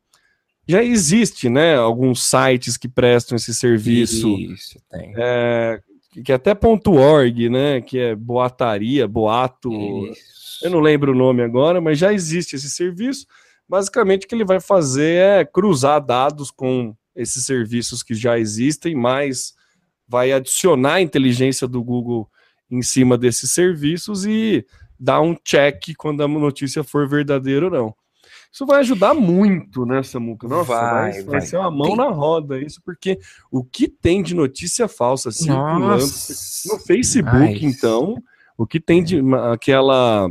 já existe, né, alguns sites que prestam esse serviço. Isso, tem. É, que é até .org, né, que é boataria, boato, Isso. eu não lembro o nome agora, mas já existe esse serviço. Basicamente, o que ele vai fazer é cruzar dados com esses serviços que já existem, mas vai adicionar a inteligência do Google em cima desses serviços e dar um check quando a notícia for verdadeira ou não. Isso vai ajudar muito, né, Samuca? Nossa, vai, vai, vai ser uma mão tem... na roda isso, porque o que tem de notícia falsa circulando Nossa. no Facebook, então, o que tem de aquela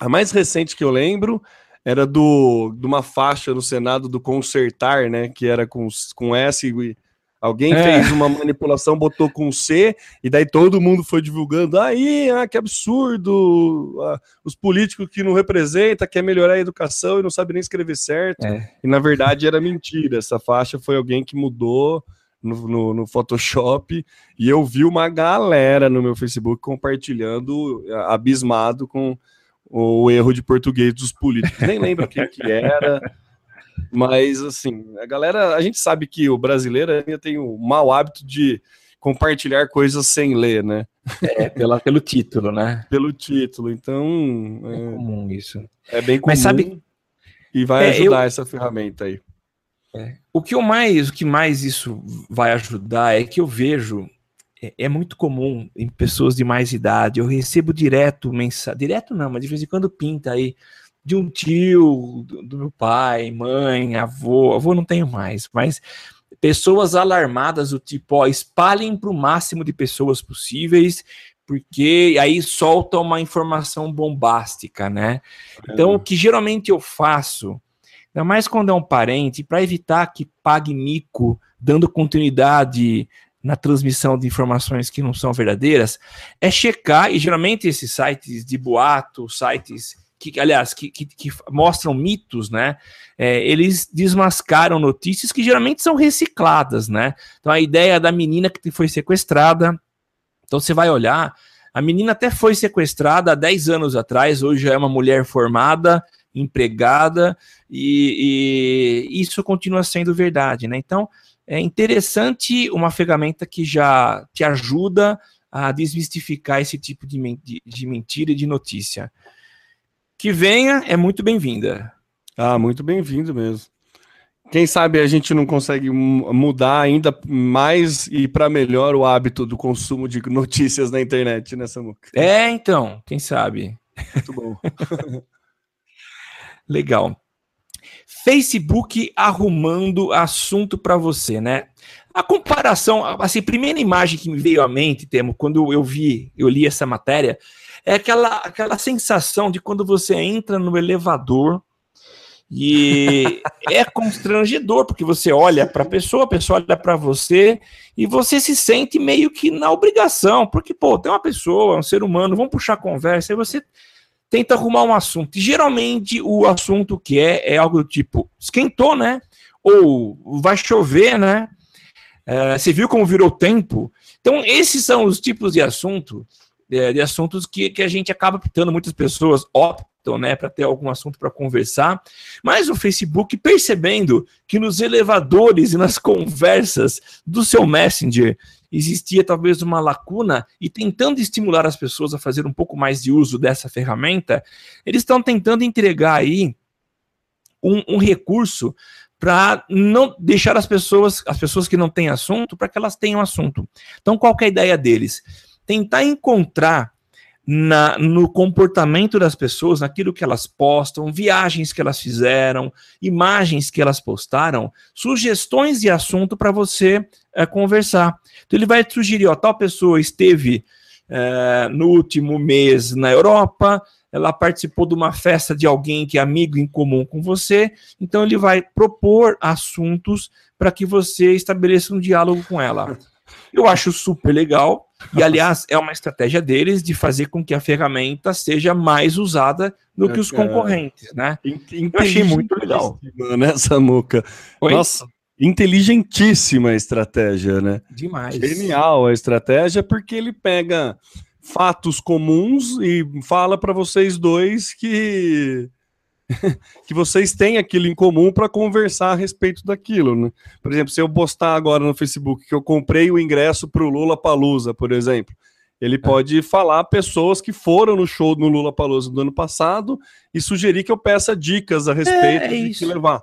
a mais recente que eu lembro era do de uma faixa no Senado do consertar, né, que era com, com S e Alguém é. fez uma manipulação, botou com C, e daí todo mundo foi divulgando. Aí, ah, que absurdo! Ah, os políticos que não representam, quer melhorar a educação e não sabe nem escrever certo. É. E na verdade era mentira. Essa faixa foi alguém que mudou no, no, no, Photoshop e eu vi uma galera no meu Facebook compartilhando, abismado com o erro de português dos políticos. Nem lembro quem que era. Mas, assim, a galera, a gente sabe que o brasileiro ainda tem o mau hábito de compartilhar coisas sem ler, né? É, pela, pelo título, né? Pelo título, então. É, é comum isso. É bem comum. Mas sabe. E vai é, ajudar eu... essa ferramenta aí. É. O que eu mais, o que mais isso vai ajudar é que eu vejo é, é muito comum em pessoas de mais idade. Eu recebo direto mensagem, direto não, mas de vez em quando pinta aí de um tio, do, do meu pai, mãe, avô, avô não tenho mais, mas pessoas alarmadas do tipo, ó, espalhem para o máximo de pessoas possíveis, porque aí solta uma informação bombástica, né? Então, o que geralmente eu faço, ainda mais quando é um parente, para evitar que pague mico dando continuidade na transmissão de informações que não são verdadeiras, é checar, e geralmente esses sites de boato, sites que aliás, que, que, que mostram mitos, né? É, eles desmascaram notícias que geralmente são recicladas, né? Então a ideia da menina que foi sequestrada, então você vai olhar, a menina até foi sequestrada há 10 anos atrás, hoje é uma mulher formada, empregada, e, e isso continua sendo verdade, né? Então é interessante uma ferramenta que já te ajuda a desmistificar esse tipo de, de, de mentira e de notícia que venha é muito bem-vinda. Ah, muito bem-vindo mesmo. Quem sabe a gente não consegue mudar ainda mais e para melhor o hábito do consumo de notícias na internet, né, Samuca? É, então, quem sabe. Muito bom. Legal. Facebook arrumando assunto para você, né? A comparação, assim, a primeira imagem que me veio à mente, Temo, quando eu vi, eu li essa matéria, é aquela, aquela sensação de quando você entra no elevador e é constrangedor, porque você olha para a pessoa, a pessoa olha para você e você se sente meio que na obrigação, porque, pô, tem uma pessoa, um ser humano, vamos puxar conversa, e você tenta arrumar um assunto. E geralmente o assunto que é é algo do tipo, esquentou, né? Ou vai chover, né? É, você viu como virou tempo? Então, esses são os tipos de assunto de, de assuntos que, que a gente acaba optando, muitas pessoas optam, né, para ter algum assunto para conversar, mas o Facebook percebendo que nos elevadores e nas conversas do seu Messenger existia talvez uma lacuna e tentando estimular as pessoas a fazer um pouco mais de uso dessa ferramenta, eles estão tentando entregar aí um, um recurso para não deixar as pessoas, as pessoas que não têm assunto, para que elas tenham assunto. Então, qual é a ideia deles? tentar encontrar na, no comportamento das pessoas, naquilo que elas postam, viagens que elas fizeram, imagens que elas postaram, sugestões de assunto para você é, conversar. Então ele vai sugerir, ó, tal pessoa esteve é, no último mês na Europa, ela participou de uma festa de alguém que é amigo em comum com você, então ele vai propor assuntos para que você estabeleça um diálogo com ela. Eu acho super legal. E, aliás, é uma estratégia deles de fazer com que a ferramenta seja mais usada do que os é, concorrentes, né? Eu achei muito legal. Nessa muca. Oi? Nossa, inteligentíssima a estratégia, né? Demais. Genial a estratégia, porque ele pega fatos comuns e fala para vocês dois que que vocês têm aquilo em comum para conversar a respeito daquilo. Né? Por exemplo, se eu postar agora no Facebook que eu comprei o ingresso para o Lula Palusa, por exemplo, ele é. pode falar pessoas que foram no show no Lula Palusa do ano passado e sugerir que eu peça dicas a respeito é, é de que levar.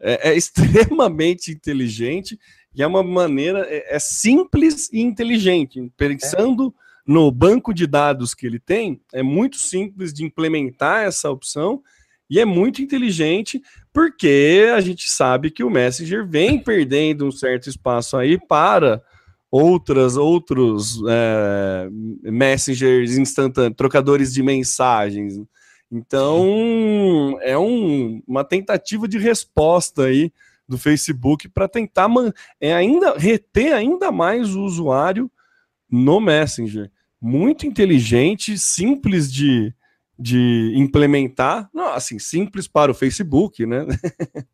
É, é, extremamente inteligente e é uma maneira é, é simples e inteligente, pensando no banco de dados que ele tem, é muito simples de implementar essa opção e é muito inteligente, porque a gente sabe que o Messenger vem perdendo um certo espaço aí para outras outros é, messengers instantâneos, trocadores de mensagens. Então é um, uma tentativa de resposta aí do Facebook para tentar é ainda reter ainda mais o usuário no Messenger. Muito inteligente, simples de, de implementar, não, assim, simples para o Facebook, né?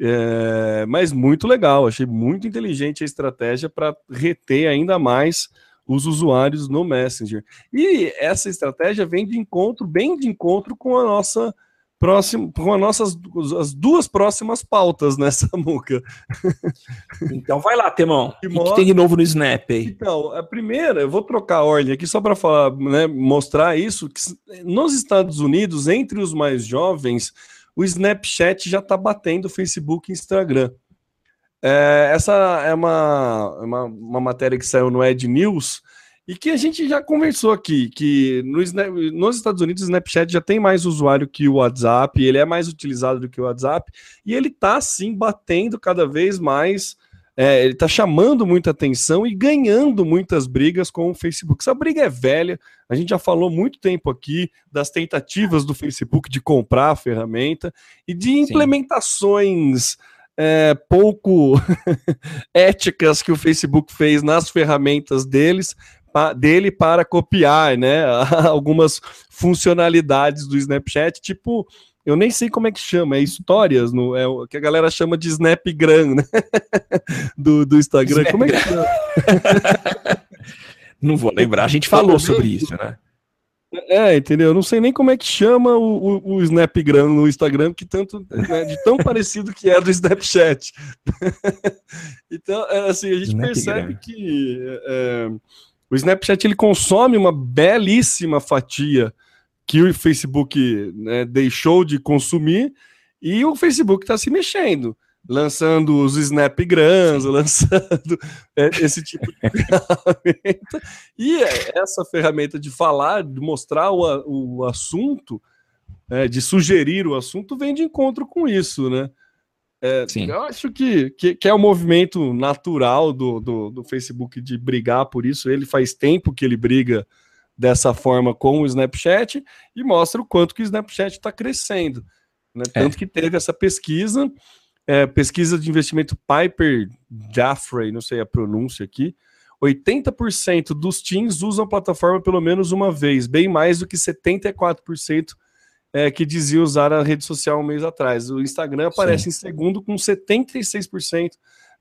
é, mas muito legal, achei muito inteligente a estratégia para reter ainda mais os usuários no Messenger. E essa estratégia vem de encontro, bem de encontro com a nossa próximo, com as nossas as duas próximas pautas nessa muca. Então vai lá, Temão. O que, que, tem de novo no Snap aí? Então, a primeira, eu vou trocar a ordem aqui só para falar, né, mostrar isso, que nos Estados Unidos, entre os mais jovens, o Snapchat já está batendo Facebook e Instagram. É, essa é uma, uma, uma matéria que saiu no Ed News, e que a gente já conversou aqui, que no, nos Estados Unidos o Snapchat já tem mais usuário que o WhatsApp, ele é mais utilizado do que o WhatsApp, e ele está sim batendo cada vez mais, é, ele está chamando muita atenção e ganhando muitas brigas com o Facebook. Essa briga é velha, a gente já falou muito tempo aqui das tentativas do Facebook de comprar a ferramenta e de implementações. É, pouco éticas que o Facebook fez nas ferramentas deles dele para copiar, né, algumas funcionalidades do Snapchat, tipo, eu nem sei como é que chama, é histórias, no, é o que a galera chama de Snapgram, né, do, do Instagram, como é que chama? Não vou lembrar, a gente falou sobre isso, né? É, entendeu? Eu não sei nem como é que chama o, o, o Snapgram no Instagram, que tanto, né, de tão parecido que é do Snapchat. então, é, assim, a gente Snapgram. percebe que é, o Snapchat ele consome uma belíssima fatia que o Facebook né, deixou de consumir e o Facebook está se mexendo, lançando os Snapgrams, lançando é, esse tipo de ferramenta. E essa ferramenta de falar, de mostrar o, o assunto, é, de sugerir o assunto, vem de encontro com isso, né? É, eu acho que, que, que, é o movimento natural do, do, do, Facebook de brigar por isso. Ele faz tempo que ele briga dessa forma com o Snapchat e mostra o quanto que o Snapchat está crescendo. Né? É. Tanto que teve essa pesquisa, é, pesquisa de investimento Piper Jaffray, não sei a pronúncia aqui. 80% dos teens usam a plataforma pelo menos uma vez, bem mais do que 74% é, que dizia usar a rede social um mês atrás. O Instagram aparece Sim. em segundo com 76%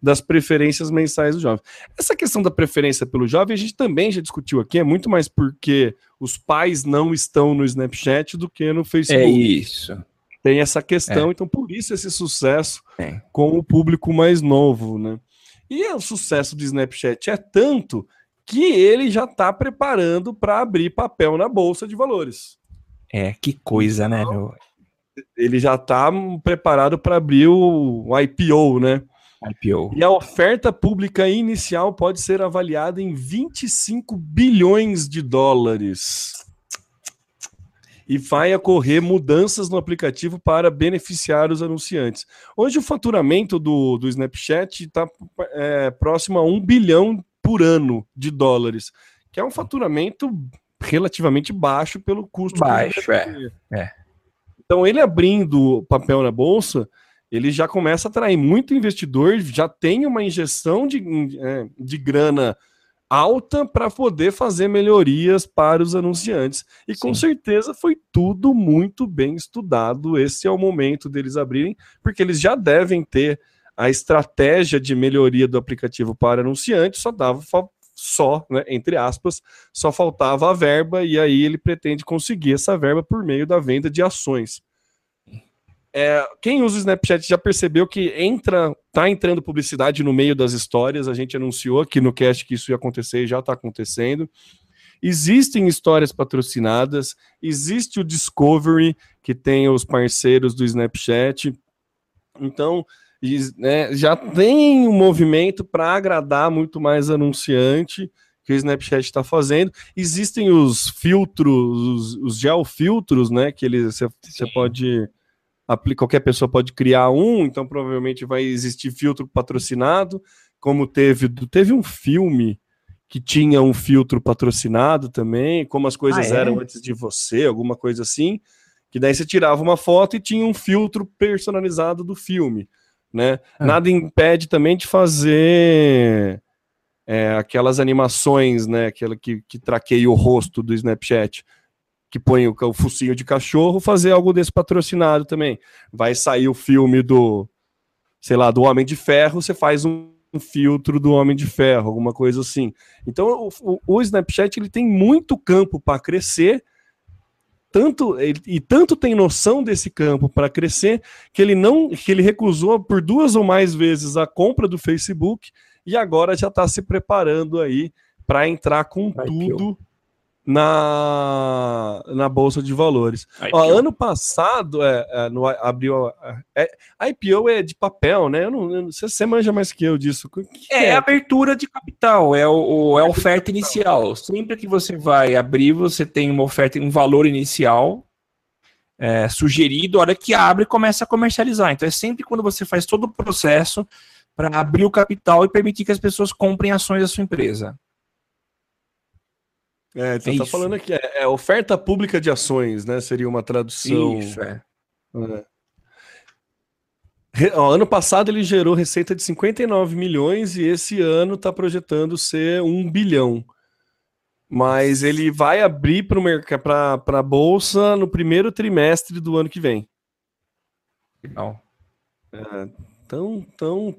das preferências mensais do jovem. Essa questão da preferência pelo jovem a gente também já discutiu aqui, é muito mais porque os pais não estão no Snapchat do que no Facebook. É isso. Tem essa questão, é. então por isso esse sucesso é. com o público mais novo, né? E o sucesso do Snapchat é tanto que ele já está preparando para abrir papel na bolsa de valores. É, que coisa, né, então, meu? Ele já está preparado para abrir o, IPO, né? IPO. E a oferta pública inicial pode ser avaliada em 25 bilhões de dólares. E vai ocorrer mudanças no aplicativo para beneficiar os anunciantes. Hoje o faturamento do, do Snapchat está é, próximo a um bilhão por ano de dólares, que é um faturamento relativamente baixo pelo custo. Baixo, é, é. Então, ele abrindo papel na bolsa, ele já começa a atrair muito investidor, já tem uma injeção de, é, de grana alta para poder fazer melhorias para os anunciantes. E Sim. com certeza foi tudo muito bem estudado. Esse é o momento deles abrirem, porque eles já devem ter a estratégia de melhoria do aplicativo para anunciantes, só dava só, né, entre aspas, só faltava a verba e aí ele pretende conseguir essa verba por meio da venda de ações. É, quem usa o Snapchat já percebeu que entra, tá entrando publicidade no meio das histórias. A gente anunciou aqui no cast que isso ia acontecer e já está acontecendo. Existem histórias patrocinadas, existe o Discovery, que tem os parceiros do Snapchat. Então, né, já tem um movimento para agradar muito mais anunciante que o Snapchat está fazendo. Existem os filtros, os, os geofiltros, né? Que você pode qualquer pessoa pode criar um, então provavelmente vai existir filtro patrocinado, como teve teve um filme que tinha um filtro patrocinado também, como as coisas ah, é? eram antes de você, alguma coisa assim, que daí você tirava uma foto e tinha um filtro personalizado do filme, né? Ah. Nada impede também de fazer é, aquelas animações, né? Aquela que, que traqueia o rosto do Snapchat que põe o, o focinho de cachorro, fazer algo desse patrocinado também. Vai sair o filme do, sei lá, do Homem de Ferro, você faz um, um filtro do Homem de Ferro, alguma coisa assim. Então, o, o, o Snapchat ele tem muito campo para crescer, tanto ele, e tanto tem noção desse campo para crescer que ele não que ele recusou por duas ou mais vezes a compra do Facebook e agora já está se preparando aí para entrar com Vai tudo na, na Bolsa de Valores. Ó, ano passado, é, é, no, abriu. É, IPO é de papel, né? Eu não, eu não, você manja mais que eu disso. Que é, é, abertura de capital, é, o, é a oferta inicial. Sempre que você vai abrir, você tem uma oferta, um valor inicial é, sugerido, a hora que abre, começa a comercializar. Então é sempre quando você faz todo o processo para abrir o capital e permitir que as pessoas comprem ações da sua empresa. É, você é tá isso. falando aqui, é, é, oferta pública de ações, né? Seria uma tradução. Isso, é. é. Re, ó, ano passado ele gerou receita de 59 milhões e esse ano está projetando ser um bilhão. Mas ele vai abrir para a bolsa no primeiro trimestre do ano que vem. Legal. É, então, então,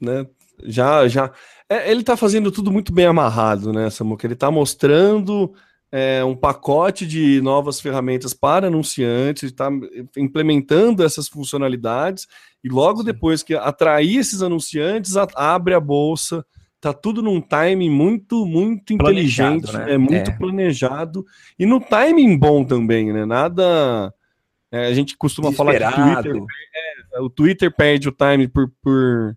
né? Já, já. É, ele está fazendo tudo muito bem amarrado, né, Samuca? Ele está mostrando é, um pacote de novas ferramentas para anunciantes, está implementando essas funcionalidades, e logo Sim. depois que atrair esses anunciantes, a, abre a bolsa. Tá tudo num timing muito, muito inteligente, né? é muito é. planejado e no timing bom também, né? Nada. É, a gente costuma falar que o Twitter, é, o Twitter perde o time por, por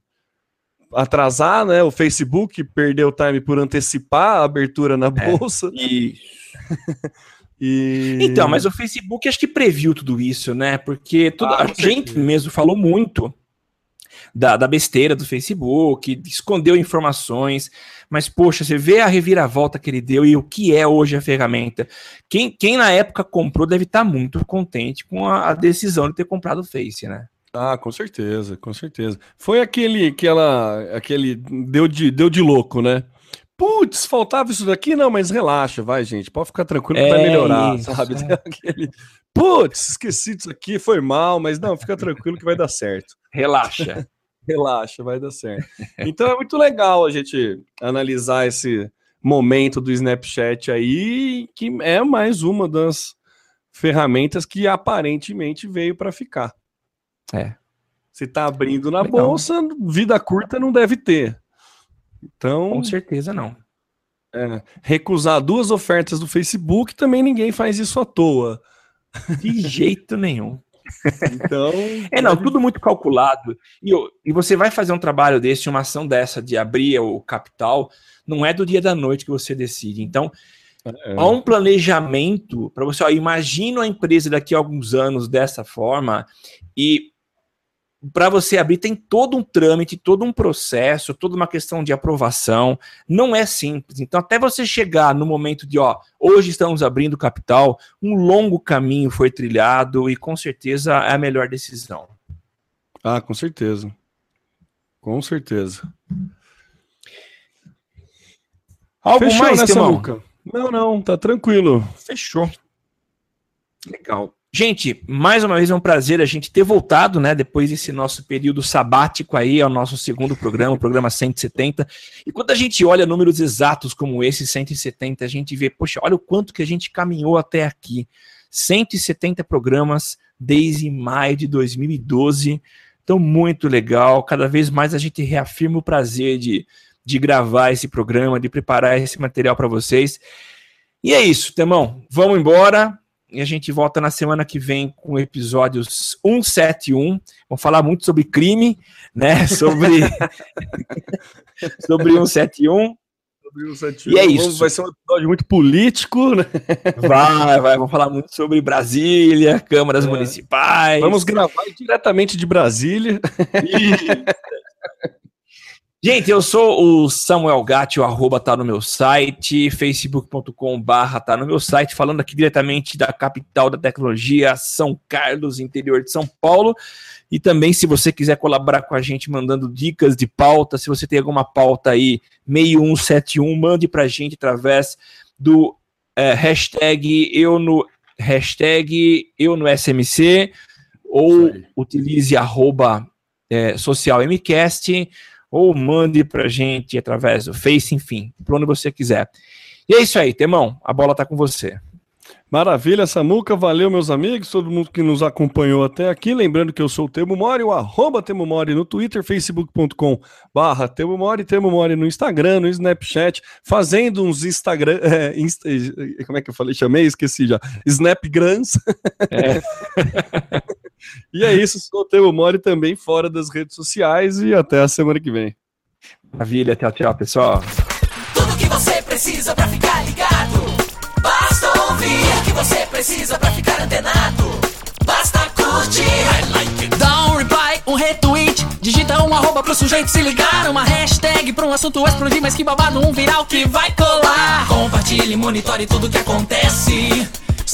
atrasar, né? O Facebook perdeu o time por antecipar a abertura na é, bolsa. e... e... Então, mas o Facebook acho que previu tudo isso, né? Porque tudo, ah, a gente mesmo falou muito da, da, besteira do Facebook, escondeu informações, mas poxa, você vê a reviravolta que ele deu e o que é hoje a ferramenta. Quem, quem na época comprou deve estar muito contente com a, a decisão de ter comprado o Face, né? Ah, com certeza, com certeza. Foi aquele que ela, aquele deu de, deu de louco, né? Putz, faltava isso daqui? Não, mas relaxa, vai, gente. Pode ficar tranquilo que é vai melhorar, isso, sabe? É. Aquele, Putz, esqueci disso aqui, foi mal, mas não, fica tranquilo que vai dar certo. Relaxa. relaxa, vai dar certo. Então é muito legal a gente analisar esse momento do Snapchat aí, que é mais uma das ferramentas que aparentemente veio para ficar. É. Se tá abrindo na Legal. bolsa, vida curta não deve ter. Então. Com certeza não. É, recusar duas ofertas do Facebook também ninguém faz isso à toa. De jeito nenhum. Então. é, não, tudo muito calculado. E, e você vai fazer um trabalho desse, uma ação dessa de abrir o capital, não é do dia da noite que você decide. Então, é. há um planejamento para você. Ó, imagina a empresa daqui a alguns anos dessa forma e para você abrir tem todo um trâmite, todo um processo, toda uma questão de aprovação. Não é simples. Então, até você chegar no momento de, ó, hoje estamos abrindo capital, um longo caminho foi trilhado e com certeza é a melhor decisão. Ah, com certeza. Com certeza. Algo Fechou mais, nessa Luca? Não, não, tá tranquilo. Fechou. Legal. Gente, mais uma vez é um prazer a gente ter voltado, né? Depois desse nosso período sabático aí, ao nosso segundo programa, o programa 170. E quando a gente olha números exatos como esse, 170, a gente vê, poxa, olha o quanto que a gente caminhou até aqui. 170 programas desde maio de 2012. Então, muito legal. Cada vez mais a gente reafirma o prazer de, de gravar esse programa, de preparar esse material para vocês. E é isso, Temão. Vamos embora. E a gente volta na semana que vem com episódios 171. Vamos falar muito sobre crime, né? Sobre, sobre 171. E é isso. Vai ser um episódio muito político, né? Vai, vai. Vamos falar muito sobre Brasília, câmaras é. municipais. Vamos gravar diretamente de Brasília. Gente, eu sou o Samuel Gatti, o arroba tá no meu site, facebook.com barra tá no meu site, falando aqui diretamente da capital da tecnologia, São Carlos, interior de São Paulo. E também, se você quiser colaborar com a gente mandando dicas de pauta, se você tem alguma pauta aí, 6171, mande pra gente através do é, hashtag eu no hashtag eu no SMC ou utilize arroba é, socialmcast ou mande pra gente através do Face, enfim, por onde você quiser. E é isso aí, Temão, a bola tá com você. Maravilha, Samuca, valeu meus amigos, todo mundo que nos acompanhou até aqui, lembrando que eu sou o Temo Mori, o arroba Temo Mori no Twitter, facebook.com barra Temo Mori, Temo Mori no Instagram, no Snapchat, fazendo uns Instagram, é, insta, como é que eu falei, chamei, esqueci já, Snapgrams. É. E é isso, sou o Temo Mori também fora das redes sociais e até a semana que vem. Maravilha, tchau, tchau, pessoal. Tudo que você precisa para ficar ligado. Basta ouvir o que você precisa para ficar antenado. Basta curtir. I like it. Dá um reply, um retweet. Digita um arroba pro sujeito se ligar. Uma hashtag pra um assunto explodir, mas que babado, um viral que vai colar. Compartilhe, monitore tudo que acontece.